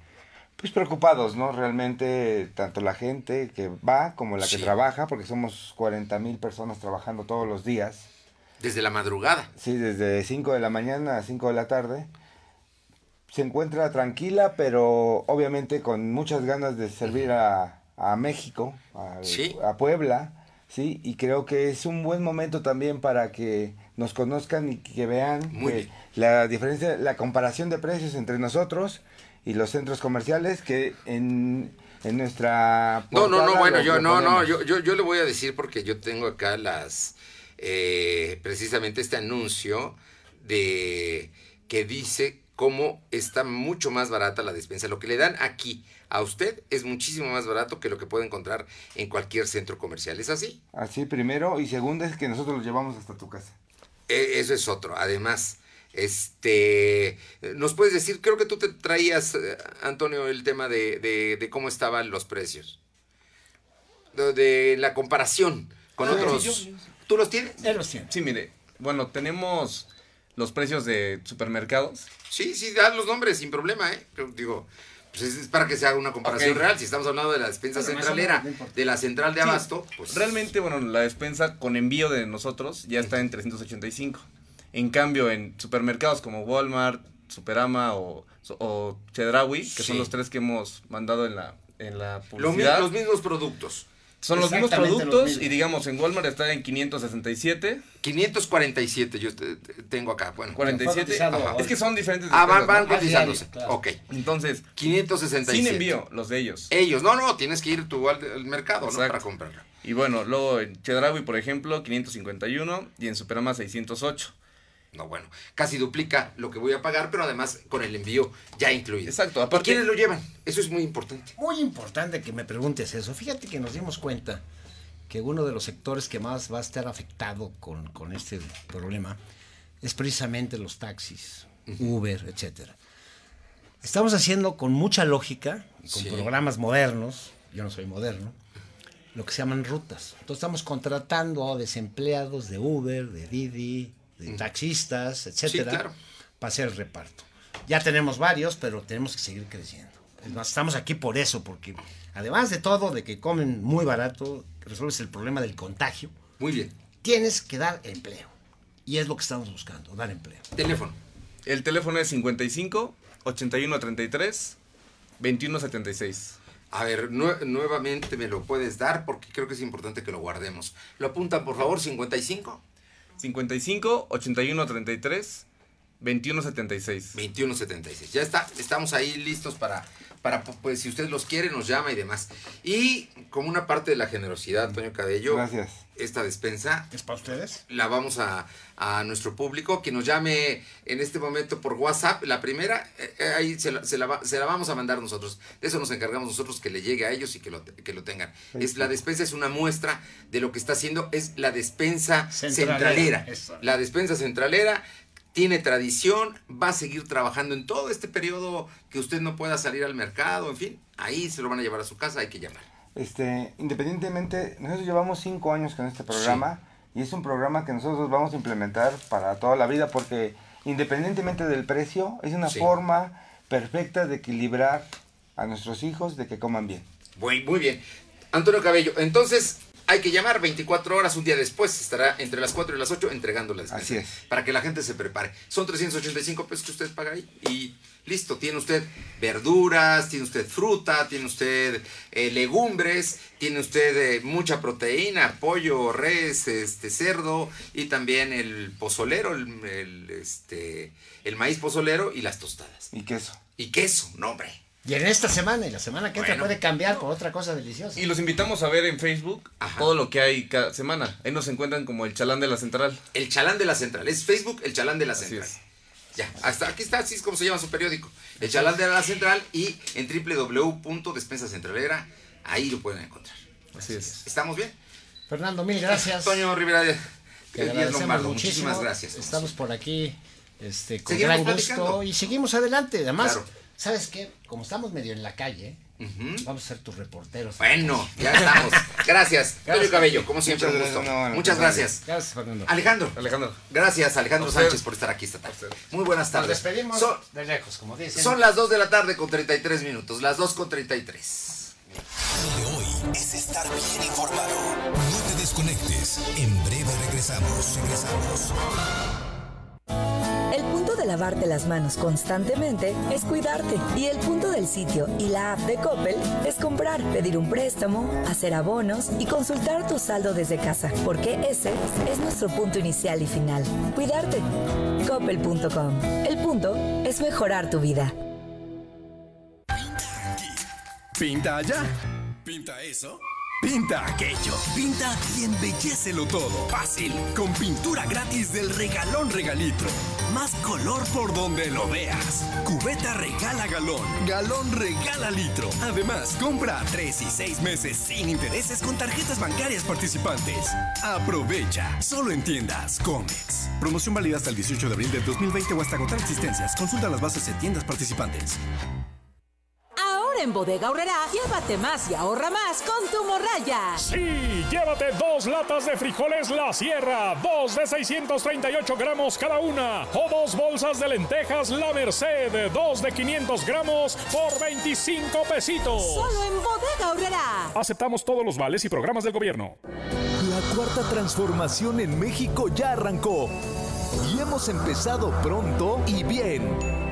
pues preocupados, ¿no? Realmente tanto la gente que va como la
Sí.
que trabaja, porque somos 40 mil personas trabajando todos los días.
Desde la madrugada.
Sí, desde 5 de la mañana a 5 de la tarde. Se encuentra tranquila, pero obviamente con muchas ganas de servir a, a México, a,
Sí.
a Puebla, ¿sí? Y creo que es un buen momento también para que nos conozcan y que vean que la diferencia, la comparación de precios entre nosotros y los centros comerciales que en, en nuestra...
No, no, no, bueno,
lo-
yo
lo
no, no, yo, yo, yo le voy a decir porque yo tengo acá las, eh, precisamente este anuncio de que dice cómo está mucho más barata la despensa. Lo que le dan aquí a usted es muchísimo más barato que lo que puede encontrar en cualquier centro comercial. ¿Es así?
Así primero y segundo es que nosotros los llevamos hasta tu casa.
E- Eso es otro. Además, este, nos puedes decir, creo que tú te traías, eh, Antonio, el tema de, de- de cómo estaban los precios. De, de la comparación con
Ah,
otros.
sí, yo-
¿Tú los tienes?
Él los tiene.
Sí, mire, bueno, tenemos los precios de supermercados.
Sí, sí, da los nombres sin problema, ¿eh? Digo, Pues es, es para que se haga una comparación real. Si estamos hablando de la despensa
Bueno,
centralera,
no
de la central de
Sí,
abasto, pues
Realmente, bueno, la despensa con envío de nosotros ya está en 385. En cambio, en supermercados como Walmart, Superama o, o Chedraui, que
Sí.
son los tres que hemos mandado en la, en la
lo
publicidad.
los mismos productos.
Son los mismos
los
productos
mismos.
y digamos en Walmart está en 567.
547 yo te- te- tengo acá, bueno.
47.
Ajá.
Es que son diferentes.
Ah, van, van
¿no?
cotizándose. Ok.
Entonces,
567.
sin envío, los de ellos.
Ellos, no, no, tienes que ir tú al, al mercado. Para comprarlo.
Y bueno, luego en Chedraui, por ejemplo, 551 y en Superama 608.
No, bueno, casi duplica lo que voy a pagar, pero además con el envío ya incluido.
Exacto,
¿Y
aparte-
quiénes lo llevan? Eso es muy importante.
Muy importante que me preguntes eso. Fíjate que nos dimos cuenta que uno de los sectores que más va a estar afectado con, con este problema es precisamente los taxis, Uber, etcétera. Estamos haciendo con mucha lógica, con
Sí.
programas modernos, yo no soy moderno, lo que se llaman rutas. Entonces estamos contratando a desempleados de Uber, de Didi, de taxistas, etcétera,
claro.
para hacer el reparto. Ya tenemos varios, pero tenemos que seguir creciendo. Es más, estamos aquí por eso, porque además de todo, de que comen muy barato, resuelves el problema del contagio.
Muy bien.
Tienes que dar empleo. Y es lo que estamos buscando, dar empleo.
Teléfono.
El teléfono es 55 81 33 21 76.
A ver, nue- nuevamente me lo puedes dar porque creo que es importante que lo guardemos. ¿Lo apuntan, por favor? 55
55 81 33 21 76.
2176. Ya está, estamos ahí listos para, para, pues si usted los quiere, nos llama y demás. Y como una parte de la generosidad, Antonio Cabello,
Gracias.
esta despensa
¿Es para ustedes?
la vamos a, a nuestro público que nos llame en este momento por WhatsApp. La primera, eh, eh, ahí se la, se la va- se la vamos a mandar nosotros. De eso nos encargamos nosotros, que le llegue a ellos y que lo, que lo tengan. Es, la despensa es una muestra de lo que está haciendo, es la despensa
Centralera.
La despensa centralera tiene tradición, va a seguir trabajando en todo este periodo que usted no pueda salir al mercado, en fin, ahí se lo van a llevar a su casa, hay que llamar.
Este, independientemente, nosotros llevamos cinco años con este programa y es un programa que nosotros vamos a implementar para toda la vida porque independientemente del precio, es una
Sí.
forma perfecta de equilibrar a nuestros hijos de que coman bien.
Muy, muy bien. Antonio Cabello, entonces hay que llamar 24 horas, un día después, estará entre las 4 y las 8 entregando la despensa.
Así es.
Para que la gente se prepare. Son 385 pesos que usted paga ahí y listo, tiene usted verduras, tiene usted fruta, tiene usted eh, legumbres, tiene usted eh, mucha proteína, pollo, res, este cerdo y también el pozolero, el, el, este, el maíz pozolero y las tostadas.
Y queso.
Y queso, no hombre.
Y en esta semana y la semana que entra puede cambiar por otra cosa deliciosa.
Y los invitamos a ver en Facebook todo lo que hay cada semana. Ahí nos encuentran como el chalán de la central.
El chalán de la central. Es Facebook, el chalán de la
Así
central.
es.
Ya, hasta aquí está, así es como se llama su periódico. El chalán de la central y en www.despensacentralera, ahí lo pueden encontrar.
Así es.
¿Estamos bien?
Fernando, mil gracias.
Toño Rivera de
Te agradecemos
Lombardo,
muchísimo.
muchísimas gracias.
Estamos por aquí este, con
Seguimos
gran
platicando.
gusto y seguimos adelante. Además,
Claro.
¿Sabes qué? Como estamos medio en la calle, vamos a ser tus reporteros.
Bueno, ya estamos. Gracias.
Gracias.
Cabello, como siempre,
Muchas
un gusto.
gracias, no, no,
Muchas gracias.
Gracias, Fernando.
Alejandro.
Alejandro.
Gracias, Alejandro
usted.
Sánchez, por estar aquí esta tarde. Muy buenas
Nos
tardes.
despedimos
Son,
de lejos, como dicen.
son las 2 de la tarde con 33 minutos. Las 2 con 33.
Lo de hoy es estar bien informado. No te desconectes. En breve regresamos. Regresamos.
Lavarte las manos constantemente es cuidarte. Y el punto del sitio y la app de Coppel es comprar, pedir un préstamo, hacer abonos y consultar tu saldo desde casa. Porque ese es nuestro punto inicial y final. Cuidarte. Coppel.com. El punto es mejorar tu vida.
Pinta allá. Pinta eso. Pinta aquello. Pinta y embellecelo todo. Fácil. Con pintura gratis del regalón regalitro. Más color por donde lo veas. Cubeta regala galón. Galón regala litro. Además, compra a 3 y 6 meses sin intereses con tarjetas bancarias participantes. Aprovecha. Solo en tiendas Comex. Promoción válida hasta el 18 de abril del 2020 o hasta agotar existencias. Consulta las bases en tiendas participantes.
En Bodega Aurrera, llévate más y ahorra más con tu morraya.
Sí, llévate dos latas de frijoles La Sierra, dos de 638 gramos cada una, o dos bolsas de lentejas La Merced, dos de 500 gramos por 25 pesitos.
Solo en Bodega Aurrera.
Aceptamos todos los vales y programas del gobierno.
La cuarta transformación en México ya arrancó y hemos empezado pronto y bien.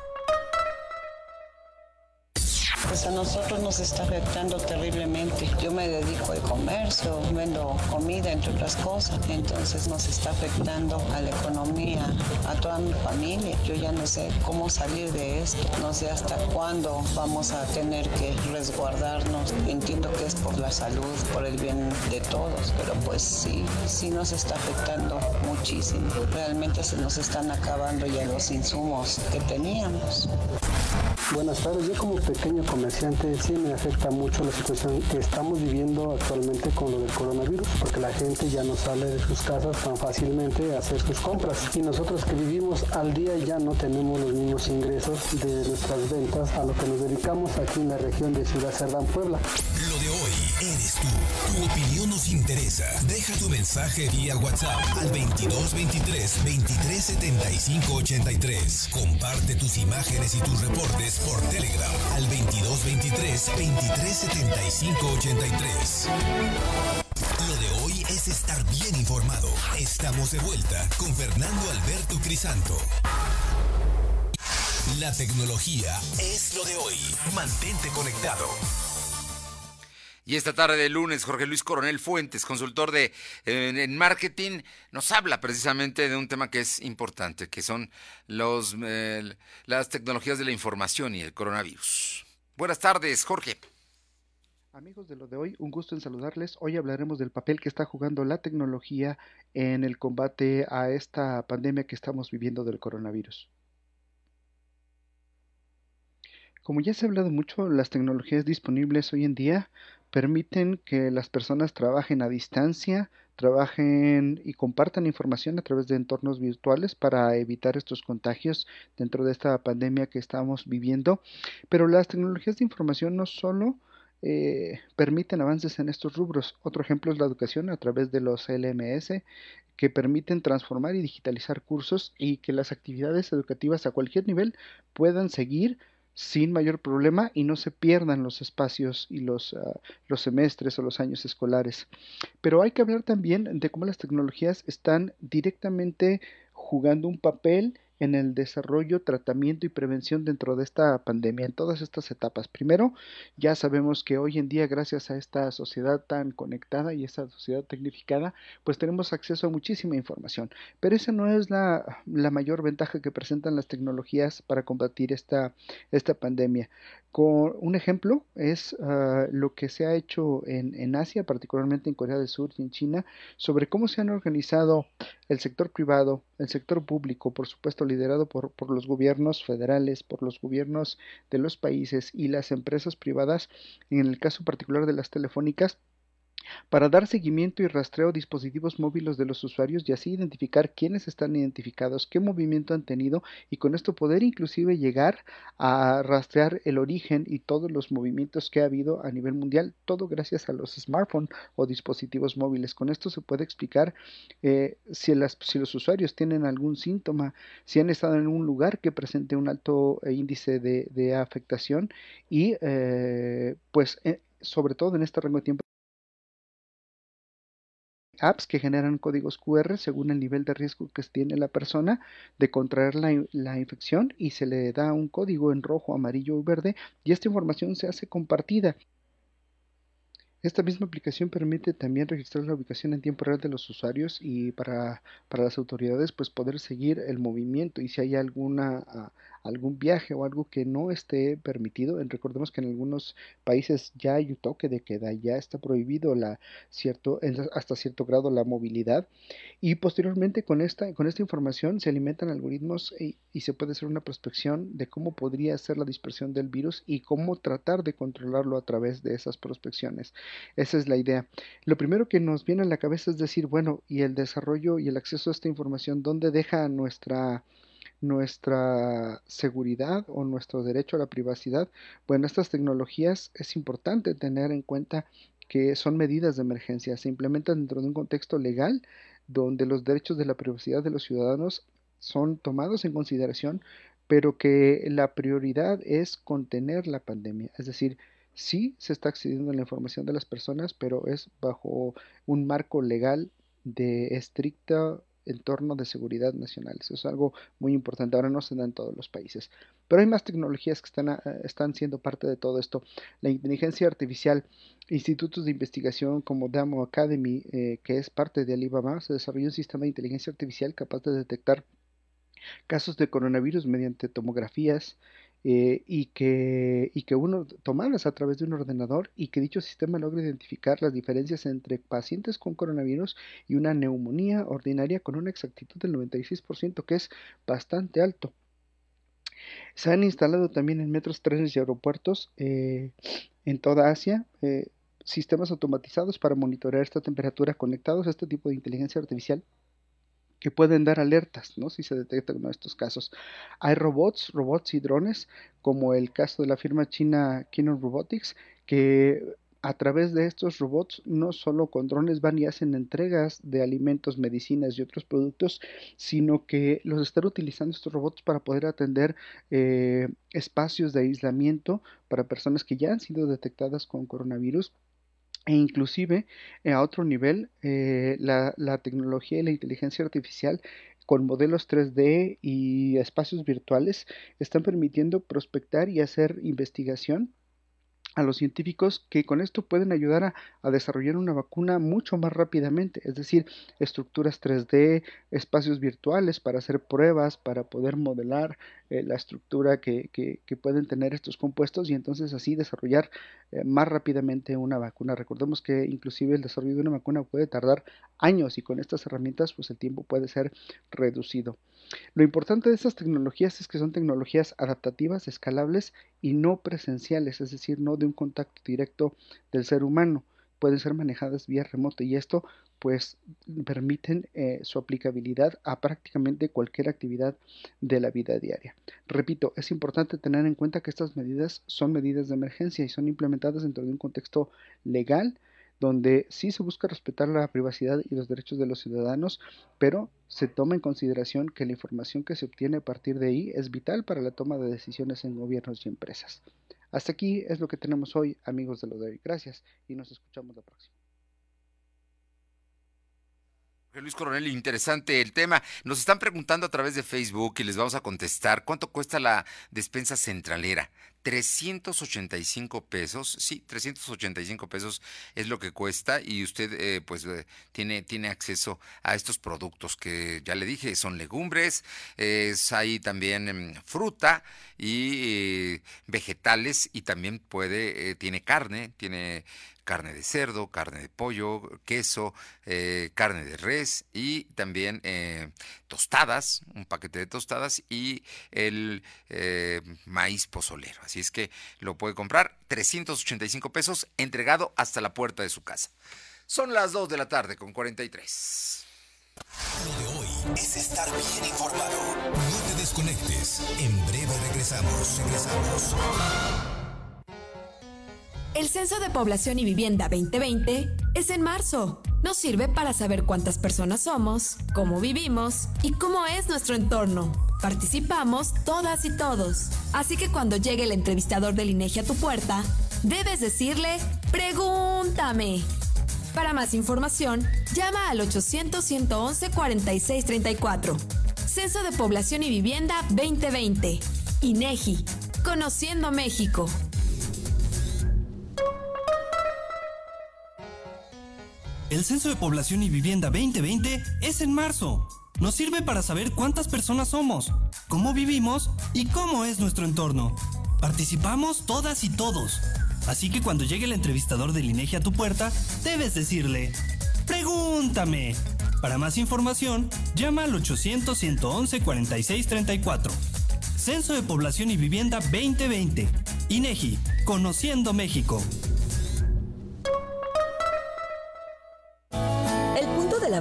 A nosotros nos está afectando terriblemente. Yo me dedico al comercio, vendo comida, entre otras cosas. Entonces nos está afectando a la economía, a toda mi familia. Yo ya no sé cómo salir de esto. No sé hasta cuándo vamos a tener que resguardarnos. Entiendo que es por la salud, por el bien de todos, pero pues sí, sí nos está afectando muchísimo. Realmente se nos están acabando ya los insumos que teníamos.
Buenas tardes, yo como pequeño comerciante sí me afecta mucho la situación que estamos viviendo actualmente con lo del coronavirus, porque la gente ya no sale de sus casas tan fácilmente a hacer sus compras. Y nosotros que vivimos al día ya no tenemos los mismos ingresos de nuestras ventas a lo que nos dedicamos aquí en la región de Ciudad Cerdán, Puebla.
Tu opinión nos interesa. Deja tu mensaje vía WhatsApp al 2223 2375 83. Comparte tus imágenes y tus reportes por Telegram al 2223 2375 83. Lo de hoy es estar bien informado. Estamos de vuelta con Fernando Alberto Crisanto. La tecnología es lo de hoy. Mantente conectado.
Y esta tarde de lunes, Jorge Luis Coronel Fuentes, consultor de eh, en marketing, nos habla precisamente de un tema que es importante, que son los, eh, las tecnologías de la información y el coronavirus. Buenas tardes, Jorge.
Amigos de lo de hoy, un gusto en saludarles. Hoy hablaremos del papel que está jugando la tecnología en el combate a esta pandemia que estamos viviendo del coronavirus. Como ya se ha hablado mucho, las tecnologías disponibles hoy en día permiten que las personas trabajen a distancia, trabajen y compartan información a través de entornos virtuales para evitar estos contagios dentro de esta pandemia que estamos viviendo. Pero las tecnologías de información no solo eh, permiten avances en estos rubros. Otro ejemplo es la educación a través de los LMS que permiten transformar y digitalizar cursos y que las actividades educativas a cualquier nivel puedan seguir sin mayor problema y no se pierdan los espacios y los, uh, los semestres o los años escolares. Pero hay que hablar también de cómo las tecnologías están directamente jugando un papel en el desarrollo, tratamiento y prevención dentro de esta pandemia, en todas estas etapas. Primero, ya sabemos que hoy en día, gracias a esta sociedad tan conectada y esta sociedad tecnificada, pues tenemos acceso a muchísima información. Pero esa no es la, mayor ventaja que presentan las tecnologías para combatir esta, esta pandemia. Con un ejemplo es uh, lo que se ha hecho en, en Asia, particularmente en Corea del Sur y en China, sobre cómo se han organizado el sector privado, el sector público, por supuesto liderado por, por, los gobiernos federales, por los gobiernos de los países y las empresas privadas, en el caso particular de las telefónicas, para dar seguimiento y rastreo a dispositivos móviles de los usuarios y así identificar quiénes están identificados, qué movimiento han tenido y con esto poder inclusive llegar a rastrear el origen y todos los movimientos que ha habido a nivel mundial, todo gracias a los smartphones o dispositivos móviles. Con esto se puede explicar eh, si, los usuarios tienen algún síntoma, si han estado en un lugar que presente un alto índice de, de afectación y eh, pues eh, sobre todo en este rango de tiempo apps que generan códigos QR según el nivel de riesgo que tiene la persona de contraer la, infección y se le da un código en rojo, amarillo y verde y esta información se hace compartida. Esta misma aplicación permite también registrar la ubicación en tiempo real de los usuarios y para, para las autoridades pues poder seguir el movimiento y si hay alguna ah, algún viaje o algo que no esté permitido. Recordemos que en algunos países ya hay un toque de queda, ya está prohibido la cierto hasta cierto grado la movilidad y posteriormente con esta con esta información se alimentan algoritmos y, y se puede hacer una prospección de cómo podría ser la dispersión del virus y cómo tratar de controlarlo a través de esas prospecciones. Esa es la idea. Lo primero que nos viene a la cabeza es decir, bueno, y el desarrollo y el acceso a esta información, ¿dónde deja nuestra nuestra seguridad o nuestro derecho a la privacidad. Bueno, estas tecnologías es importante tener en cuenta que son medidas de emergencia, se implementan dentro de un contexto legal donde los derechos de la privacidad de los ciudadanos son tomados en consideración, pero que la prioridad es contener la pandemia, es decir, sí se está accediendo a la información de las personas, pero es bajo un marco legal de estricta entorno de seguridad nacional. Eso es algo muy importante. Ahora no se da en todos los países. Pero hay más tecnologías que están, ah, están siendo parte de todo esto. La inteligencia artificial, institutos de investigación como Damo Academy, eh, que es parte de Alibaba, se desarrolló un sistema de inteligencia artificial capaz de detectar casos de coronavirus mediante tomografías eh, y, que, y que uno tomadas a través de un ordenador y que dicho sistema logre identificar las diferencias entre pacientes con coronavirus y una neumonía ordinaria con una exactitud del 96%, que es bastante alto. Se han instalado también en metros, trenes y aeropuertos eh, en toda Asia eh, sistemas automatizados para monitorear esta temperatura conectados a este tipo de inteligencia artificial que pueden dar alertas, ¿no? Si se detecta uno de estos casos. Hay robots, robots y drones, como el caso de la firma china Canon Robotics, que a través de estos robots no solo con drones van y hacen entregas de alimentos, medicinas y otros productos, sino que los están utilizando estos robots para poder atender eh, espacios de aislamiento para personas que ya han sido detectadas con coronavirus e inclusive eh, a otro nivel eh, la, la, tecnología y la inteligencia artificial con modelos 3D y espacios virtuales están permitiendo prospectar y hacer investigación a los científicos que con esto pueden ayudar a, desarrollar una vacuna mucho más rápidamente, es decir, estructuras 3D, espacios virtuales para hacer pruebas, para poder modelar eh, la estructura que, pueden tener estos compuestos y entonces así desarrollar eh, más rápidamente una vacuna. Recordemos que inclusive el desarrollo de una vacuna puede tardar años y con estas herramientas pues el tiempo puede ser reducido. Lo importante de estas tecnologías es que son tecnologías adaptativas, escalables y no presenciales, es decir, no de un contacto directo del ser humano. Pueden ser manejadas vía remota y esto pues permiten eh, su aplicabilidad a prácticamente cualquier actividad de la vida diaria. Repito, es importante tener en cuenta que estas medidas son medidas de emergencia y son implementadas dentro de un contexto legal, donde sí se busca respetar la privacidad y los derechos de los ciudadanos, pero se toma en consideración que la información que se obtiene a partir de ahí es vital para la toma de decisiones en gobiernos y empresas. Hasta aquí es lo que tenemos hoy, amigos de lo de. Gracias y nos escuchamos la próxima.
Luis Coronel, interesante el tema. Nos están preguntando a través de Facebook y les vamos a contestar cuánto cuesta la despensa centralera. 385 pesos, sí, 385 pesos es lo que cuesta y usted eh, pues eh, tiene, tiene acceso a estos productos que ya le dije, son legumbres, es ahí también em, fruta y eh, vegetales y también puede, tiene carne, tiene carne de cerdo, carne de pollo, queso, eh, carne de res y también eh, tostadas, un paquete de tostadas y el eh, maíz pozolero. Así es que lo puede comprar 385 pesos entregado hasta la puerta de su casa. Son las 2 de la tarde con 43.
Lo de hoy es estar bien informado. No te desconectes. En breve regresamos. Regresamos.
El Censo de Población y Vivienda 2020 es en marzo. Nos sirve para saber cuántas personas somos, cómo vivimos y cómo es nuestro entorno. Participamos todas y todos. Así que cuando llegue el entrevistador del INEGI a tu puerta, debes decirle, pregúntame. Para más información, llama al 800-111-4634. Censo de Población y Vivienda 2020. INEGI. Conociendo México.
El Censo de Población y Vivienda 2020 es en marzo. Nos sirve para saber cuántas personas somos, cómo vivimos y cómo es nuestro entorno. Participamos todas y todos. Así que cuando llegue el entrevistador del INEGI a tu puerta, debes decirle, pregúntame. Para más información, llama al 800-111-4634. Censo de Población y Vivienda 2020. INEGI, Conociendo México.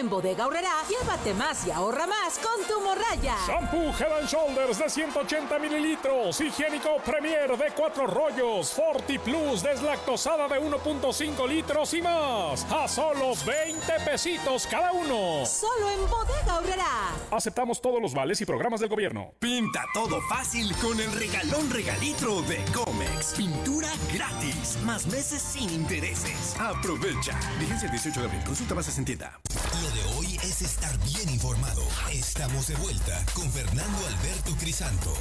En Bodega Horrera, llévate más y ahorra más con tu morraya.
Shampoo Head and Shoulders de 180 mililitros. Higiénico Premier de 4 rollos. Forti Plus deslactosada de 1.5 litros y más. A solo 20 pesitos cada uno.
Solo en Bodega Horrera.
Aceptamos todos los vales y programas del gobierno.
Pinta todo fácil con el regalón regalitro de Comex. Pintura gratis, más meses sin intereses. Aprovecha. Vigencia el 18 de abril. Consulta bases en tienda.
De hoy es estar bien informado. Estamos de vuelta con Fernando Alberto Crisanto.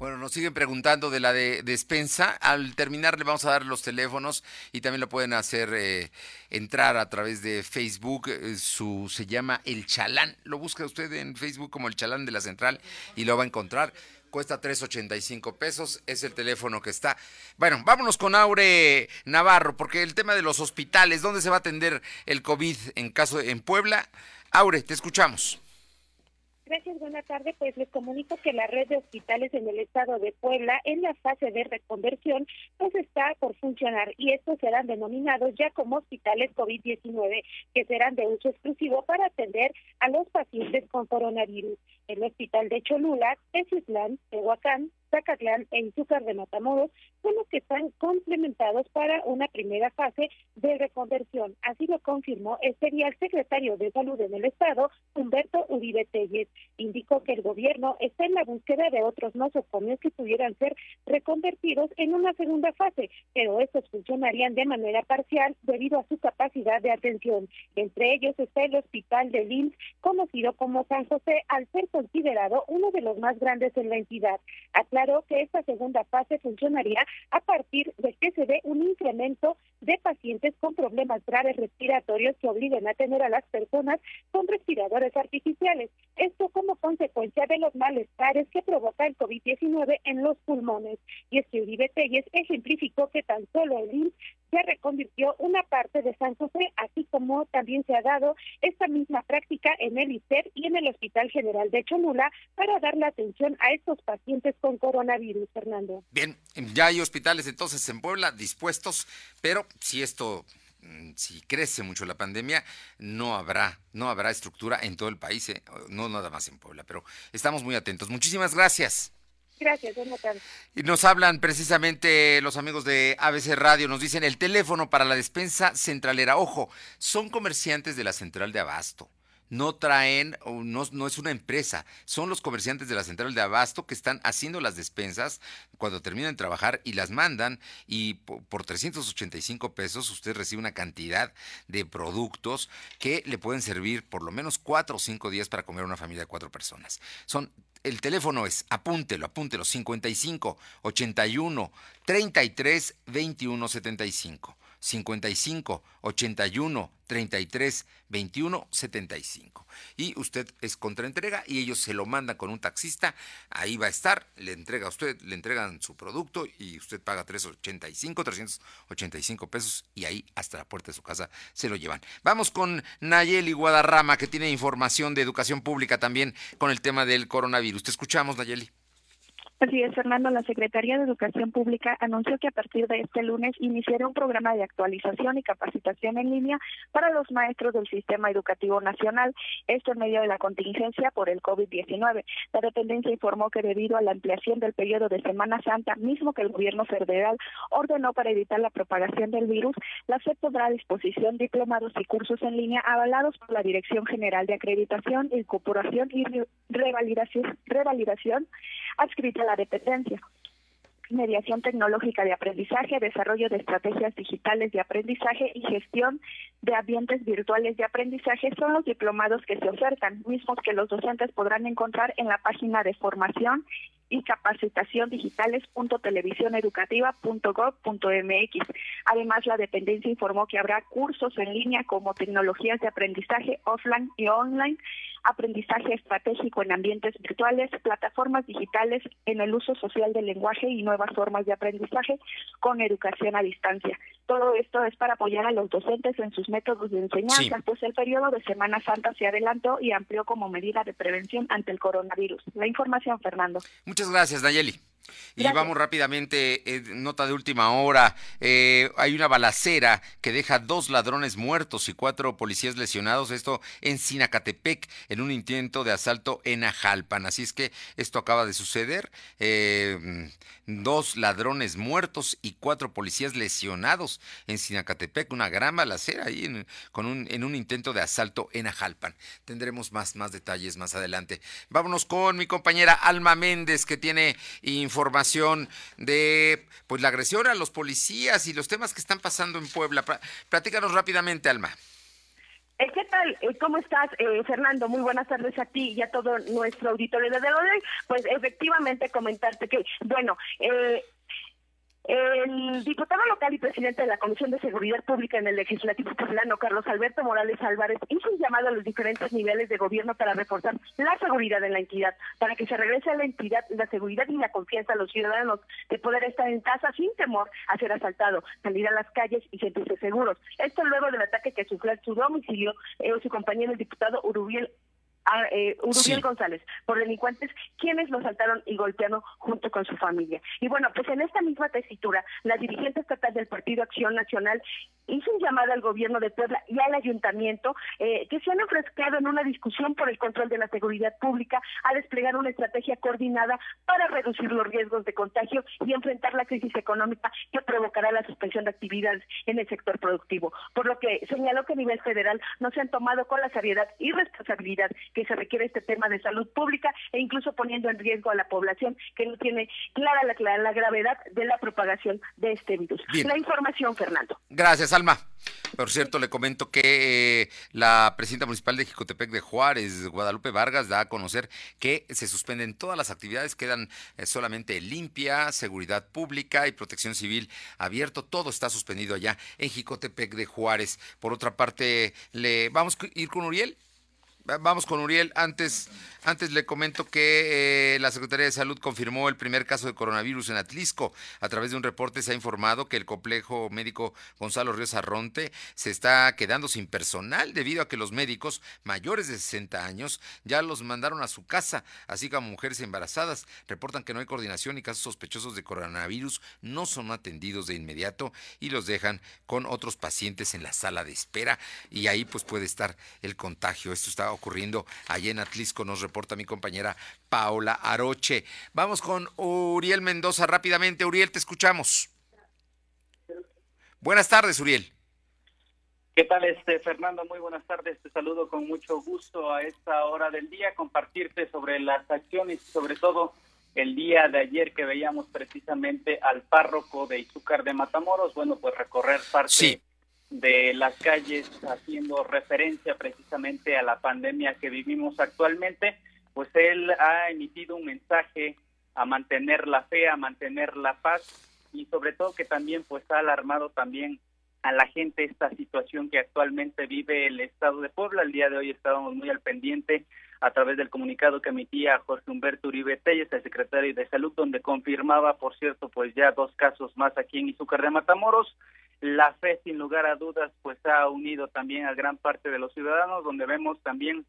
Bueno, nos siguen preguntando de la de despensa. Al terminar le vamos a dar los teléfonos y también lo pueden hacer eh, entrar a través de Facebook. Eh, Su se llama El Chalán. Lo busca usted en Facebook como El Chalán de la Central y lo va a encontrar. Cuesta 3.85 pesos, es el teléfono que está. Bueno, vámonos con Aure Navarro, porque el tema de los hospitales, ¿dónde se va a atender el COVID en caso en Puebla? Aure, te escuchamos.
Gracias, buena tarde. Pues les comunico que la red de hospitales en el estado de Puebla, en la fase de reconversión, pues está por funcionar y estos serán denominados ya como hospitales COVID-19, que serán de uso exclusivo para atender a los pacientes con coronavirus. El hospital de Cholula, Teciutlán, Tehuacán, Zacatlán e Izúcar de Matamoros son los que están complementados para una primera fase de reconversión. Así lo confirmó este día el secretario de Salud en el Estado, Humberto Uribe Telles. Indicó que el gobierno está en la búsqueda de otros nosocomios que pudieran ser reconvertidos en una segunda fase, pero estos funcionarían de manera parcial debido a su capacidad de atención. Entre ellos está el Hospital de IMSS, conocido como San José, al ser considerado uno de los más grandes en la entidad. Aclaró que esta segunda fase funcionaría a partir de que se dé un incremento de pacientes con problemas graves respiratorios que obliguen a tener a las personas con respiradores artificiales. Esto como consecuencia de los malestares que provoca el COVID-19 en los pulmones. Y es que Uribe Telles ejemplificó que tan solo el IMSS se reconvirtió una parte de San José, así como también se ha dado esta misma práctica en el ICER y en el Hospital General de Cholula para dar la atención a estos pacientes con coronavirus, Fernando.
Bien, ya hay hospitales entonces en Puebla dispuestos, pero si esto mm, si crece mucho la pandemia, no habrá, no habrá estructura en todo el país, eh, no nada más en Puebla, pero estamos muy atentos. Muchísimas gracias.
Gracias, buenas tardes.
Y nos hablan precisamente los amigos de ABC Radio, nos dicen el teléfono para la despensa centralera. Ojo, son comerciantes de la central de Abasto. No traen, o no, es una empresa, son los comerciantes de la central de Abasto que están haciendo las despensas cuando terminan de trabajar y las mandan y po- por 385 pesos usted recibe una cantidad de productos que le pueden servir por lo menos cuatro o cinco días para comer a una familia de cuatro personas. Son el teléfono es, apúntelo, apúntelo, 55 81 33 21 75. 55 81 33 21 75. Y usted es contraentrega y ellos se lo mandan con un taxista. Ahí va a estar, le entrega a usted, le entregan su producto y usted paga 385, 385 pesos y ahí hasta la puerta de su casa se lo llevan. Vamos con Nayeli Guadarrama que tiene información de educación pública también con el tema del coronavirus. Te escuchamos, Nayeli.
Así es, Fernando, la Secretaría de Educación Pública anunció que a partir de este lunes iniciará un programa de actualización y capacitación en línea para los maestros del Sistema Educativo Nacional, esto en medio de la contingencia por el COVID-19. La dependencia informó que debido a la ampliación del periodo de Semana Santa, mismo que el gobierno federal ordenó para evitar la propagación del virus, la SEP pondrá a disposición diplomados y cursos en línea avalados por la Dirección General de Acreditación, Incorporación y Revalidación, adscrita a la dependencia. Mediación tecnológica de aprendizaje, desarrollo de estrategias digitales de aprendizaje y gestión de ambientes virtuales de aprendizaje son los diplomados que se ofertan, mismos que los docentes podrán encontrar en la página de formación y capacitación digitales.televisioneducativa.gov.mx. Además, la dependencia informó que habrá cursos en línea como tecnologías de aprendizaje offline y online, aprendizaje estratégico en ambientes virtuales, plataformas digitales en el uso social del lenguaje y nuevas formas de aprendizaje con educación a distancia. Todo esto es para apoyar a los docentes en sus métodos de enseñanza, pues el periodo de Semana Santa se adelantó y amplió como medida de prevención ante el coronavirus. La información, Fernando.
Muchas gracias, Nayeli. Y vamos rápidamente, eh, nota de última hora. Eh, hay una balacera que deja dos ladrones muertos y cuatro policías lesionados. Esto en Sinacatepec, en un intento de asalto en Ajalpan. Así es que esto acaba de suceder. Eh, dos ladrones muertos y cuatro policías lesionados en Sinacatepec. Una gran balacera ahí en, con un, en un intento de asalto en Ajalpan. Tendremos más, más detalles más adelante. Vámonos con mi compañera Alma Méndez, que tiene información de pues la agresión a los policías y los temas que están pasando en Puebla. Platícanos rápidamente, Alma.
Eh, ¿Qué tal? Eh, ¿Cómo estás, eh, Fernando? Muy buenas tardes a ti y a todo nuestro auditorio de hoy. Pues efectivamente comentarte que, bueno, eh, el diputado local y presidente de la Comisión de Seguridad Pública en el Legislativo Poblano, Carlos Alberto Morales Álvarez, hizo un llamado a los diferentes niveles de gobierno para reforzar la seguridad en la entidad, para que se regrese a la entidad la seguridad y la confianza a los ciudadanos de poder estar en casa sin temor a ser asaltado, salir a las calles y sentirse seguros. Esto luego del ataque que sufrió en su domicilio eh, su compañero el diputado Urubiel a eh, González por delincuentes quienes lo saltaron y golpearon junto con su familia. Y bueno, pues en esta misma tesitura, la dirigente estatal del Partido Acción Nacional hizo un llamado al gobierno de Puebla y al ayuntamiento eh, que se han ofrecido en una discusión por el control de la seguridad pública a desplegar una estrategia coordinada para reducir los riesgos de contagio y enfrentar la crisis económica que provocará la suspensión de actividades en el sector productivo. Por lo que señaló que a nivel federal no se han tomado con la seriedad y responsabilidad que se requiere este tema de salud pública e incluso poniendo en riesgo a la población que no tiene clara la, la gravedad de la propagación de este virus. La información, Fernando.
Gracias, Alma. Por cierto, le comento que eh, la presidenta municipal de Jicotepec de Juárez, Guadalupe Vargas, da a conocer que se suspenden todas las actividades, quedan eh, solamente limpia, seguridad pública y protección civil abierto. Todo está suspendido allá en Jicotepec de Juárez. Por otra parte, le vamos a ir con Uriel. Vamos con Uriel. Antes, antes le comento que eh, la Secretaría de Salud confirmó el primer caso de coronavirus en Atlisco. A través de un reporte se ha informado que el complejo médico Gonzalo Ríos Arronte se está quedando sin personal debido a que los médicos mayores de 60 años ya los mandaron a su casa, así como mujeres embarazadas. Reportan que no hay coordinación y casos sospechosos de coronavirus no son atendidos de inmediato y los dejan con otros pacientes en la sala de espera y ahí pues puede estar el contagio. Esto está ocurriendo allá en Atlisco, nos reporta mi compañera Paula Aroche. Vamos con Uriel Mendoza rápidamente. Uriel, te escuchamos. Buenas tardes, Uriel.
¿Qué tal, este Fernando? Muy buenas tardes. Te saludo con mucho gusto a esta hora del día, compartirte sobre las acciones y sobre todo el día de ayer que veíamos precisamente al párroco de Izúcar de Matamoros, bueno, pues recorrer parte de las calles haciendo referencia precisamente a la pandemia que vivimos actualmente, pues él ha emitido un mensaje a mantener la fe, a mantener la paz y sobre todo que también pues ha alarmado también a la gente esta situación que actualmente vive el estado de Puebla. El día de hoy estábamos muy al pendiente a través del comunicado que emitía Jorge Humberto Uribe Telles, el secretario de Salud, donde confirmaba, por cierto, pues ya dos casos más aquí en Izúcar de Matamoros. La fe, sin lugar a dudas, pues ha unido también a gran parte de los ciudadanos, donde vemos también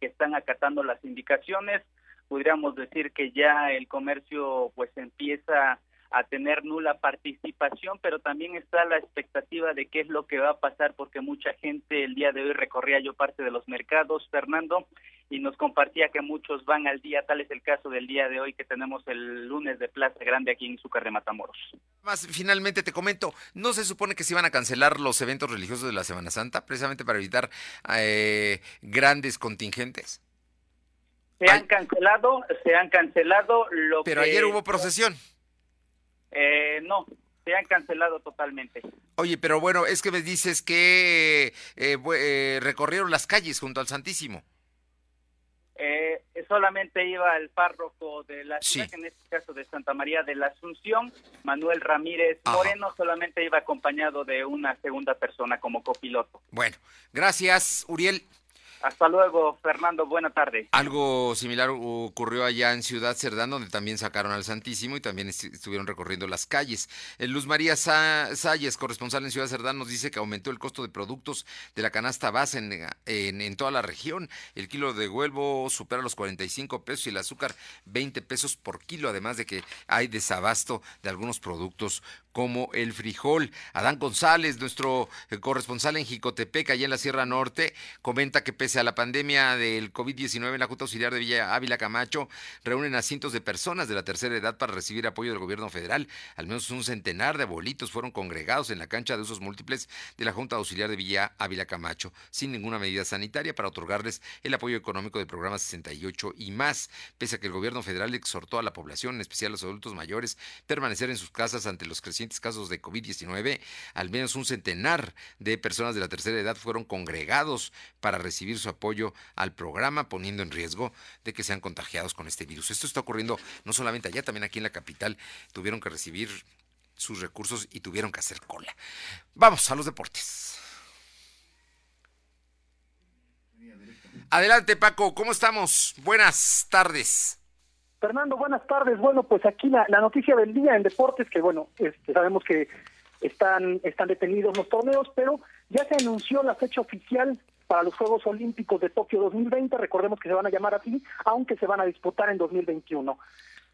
que están acatando las indicaciones, podríamos decir que ya el comercio pues empieza a tener nula participación, pero también está la expectativa de qué es lo que va a pasar porque mucha gente el día de hoy recorría yo parte de los mercados, Fernando, y nos compartía que muchos van al día, tal es el caso del día de hoy que tenemos el lunes de Plaza Grande aquí en Zúcar de Matamoros.
Más finalmente te comento, ¿no se supone que se iban a cancelar los eventos religiosos de la Semana Santa precisamente para evitar eh, grandes contingentes?
Se han cancelado, se han cancelado lo
Pero ayer hubo procesión.
Eh, no, se han cancelado totalmente.
Oye, pero bueno, es que me dices que eh, eh, recorrieron las calles junto al Santísimo.
Eh, solamente iba el párroco de la ciudad, en este caso de Santa María de la Asunción, Manuel Ramírez Moreno, solamente iba acompañado de una segunda persona como copiloto.
Bueno, gracias, Uriel.
Hasta luego, Fernando. Buena tarde.
Algo similar ocurrió allá en Ciudad Cerdán, donde también sacaron al Santísimo y también estuvieron recorriendo las calles. Eh, Luz María Salles, corresponsal en Ciudad Cerdán, nos dice que aumentó el costo de productos de la canasta base en, en, toda la región. El kilo de huevo supera los 45 pesos y el azúcar 20 pesos por kilo, además de que hay desabasto de algunos productos como el frijol. Adán González, nuestro eh, corresponsal en Jicotepec, allá en la Sierra Norte, comenta que pese a la pandemia del COVID-19 en la Junta Auxiliar de Villa Ávila Camacho, reúnen a cientos de personas de la tercera edad para recibir apoyo del gobierno federal. Al menos un centenar de abuelitos fueron congregados en la cancha de usos múltiples de la Junta Auxiliar de Villa Ávila Camacho, sin ninguna medida sanitaria para otorgarles el apoyo económico del programa 68 y más, pese a que el gobierno federal exhortó a la población, en especial a los adultos mayores, permanecer en sus casas ante los crecientes casos de COVID-19, al menos un centenar de personas de la tercera edad fueron congregados para recibir su apoyo al programa, poniendo en riesgo de que sean contagiados con este virus. Esto está ocurriendo no solamente allá, también aquí en la capital tuvieron que recibir sus recursos y tuvieron que hacer cola. Vamos a los deportes. Adelante Paco, ¿cómo estamos? Buenas tardes.
Fernando, buenas tardes. Bueno, pues aquí la, noticia del día en deportes, que bueno, este, sabemos que están, están detenidos los torneos, pero ya se anunció la fecha oficial para los Juegos Olímpicos de Tokio 2020. Recordemos que se van a llamar así, aunque se van a disputar en 2021.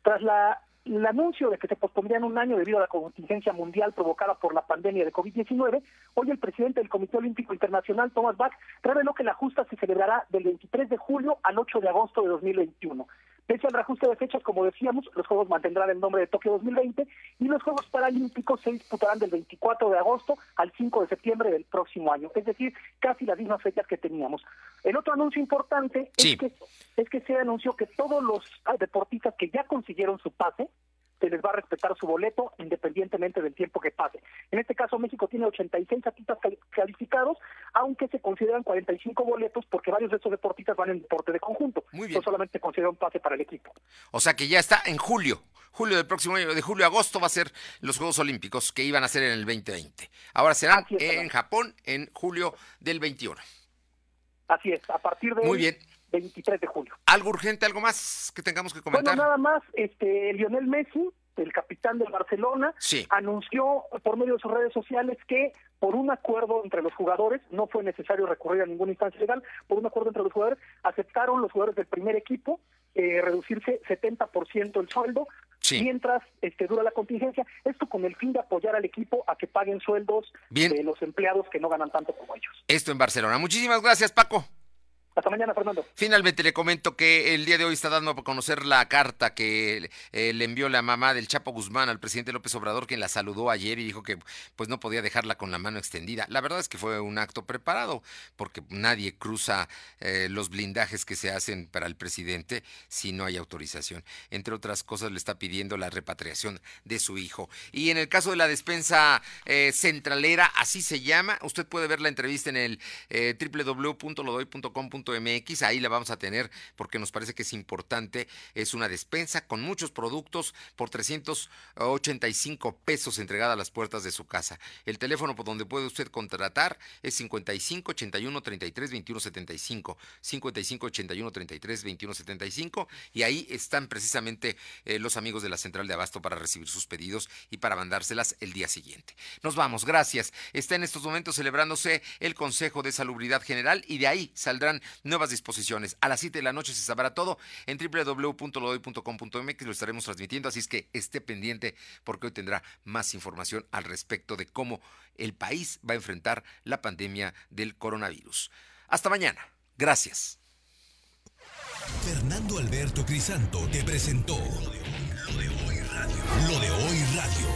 Tras la, el anuncio de que se pospondrían un año debido a la contingencia mundial provocada por la pandemia de COVID-19, hoy el presidente del Comité Olímpico Internacional, Thomas Bach, reveló que la justa se celebrará del 23 de julio al 8 de agosto de 2021. Pese al reajuste de fechas, como decíamos, los Juegos mantendrán el nombre de Tokio 2020 y los Juegos Paralímpicos se disputarán del 24 de agosto al 5 de septiembre del próximo año, es decir, casi las mismas fechas que teníamos. El otro anuncio importante es, que, es que se anunció que todos los deportistas que ya consiguieron su pase, se les va a respetar su boleto independientemente del tiempo que pase. En este caso, México tiene 86 atletas calificados, aunque se consideran 45 boletos porque varios de esos deportistas van en deporte de conjunto. Muy bien. No solamente considera un pase para el equipo.
O sea que ya está en julio. Julio del próximo año, de julio a agosto, va a ser los Juegos Olímpicos que iban a ser en el 2020. Ahora serán en Japón en julio del 21.
Así es, a partir de
Muy bien.
23 de julio.
¿Algo urgente, algo más que tengamos que comentar?
Bueno, nada más, este, Lionel Messi, el capitán del Barcelona, anunció por medio de sus redes sociales que por un acuerdo entre los jugadores, no fue necesario recurrir a ninguna instancia legal, por un acuerdo entre los jugadores, aceptaron los jugadores del primer equipo eh, reducirse 70% el sueldo mientras este, dura la contingencia, esto con el fin de apoyar al equipo a que paguen sueldos de los empleados que no ganan tanto como ellos.
Esto en Barcelona. Muchísimas gracias, Paco.
Hasta mañana, Fernando.
Finalmente le comento que el día de hoy está dando a conocer la carta que eh, le envió la mamá del Chapo Guzmán al presidente López Obrador, quien la saludó ayer y dijo que pues no podía dejarla con la mano extendida. La verdad es que fue un acto preparado, porque nadie cruza eh, los blindajes que se hacen para el presidente si no hay autorización. Entre otras cosas, le está pidiendo la repatriación de su hijo. Y en el caso de la despensa eh, centralera, así se llama, usted puede ver la entrevista en el www.lodoy.com MX, ahí la vamos a tener porque nos parece que es importante. Es una despensa con muchos productos por 385 pesos entregada a las puertas de su casa. El teléfono por donde puede usted contratar es 55 81 33 21 75. 55 81 33 21 75 y ahí están precisamente eh, los amigos de la central de abasto para recibir sus pedidos y para mandárselas el día siguiente. Nos vamos, gracias. Está en estos momentos celebrándose el Consejo de Salubridad General y de ahí saldrán nuevas disposiciones. A las 7 de la noche se sabrá todo en www.lodoy.com.mx, lo estaremos transmitiendo, así es que esté pendiente porque hoy tendrá más información al respecto de cómo el país va a enfrentar la pandemia del coronavirus. Hasta mañana. Gracias.
Fernando Alberto Crisanto te presentó Lo de Hoy Radio. Lo de Hoy Radio.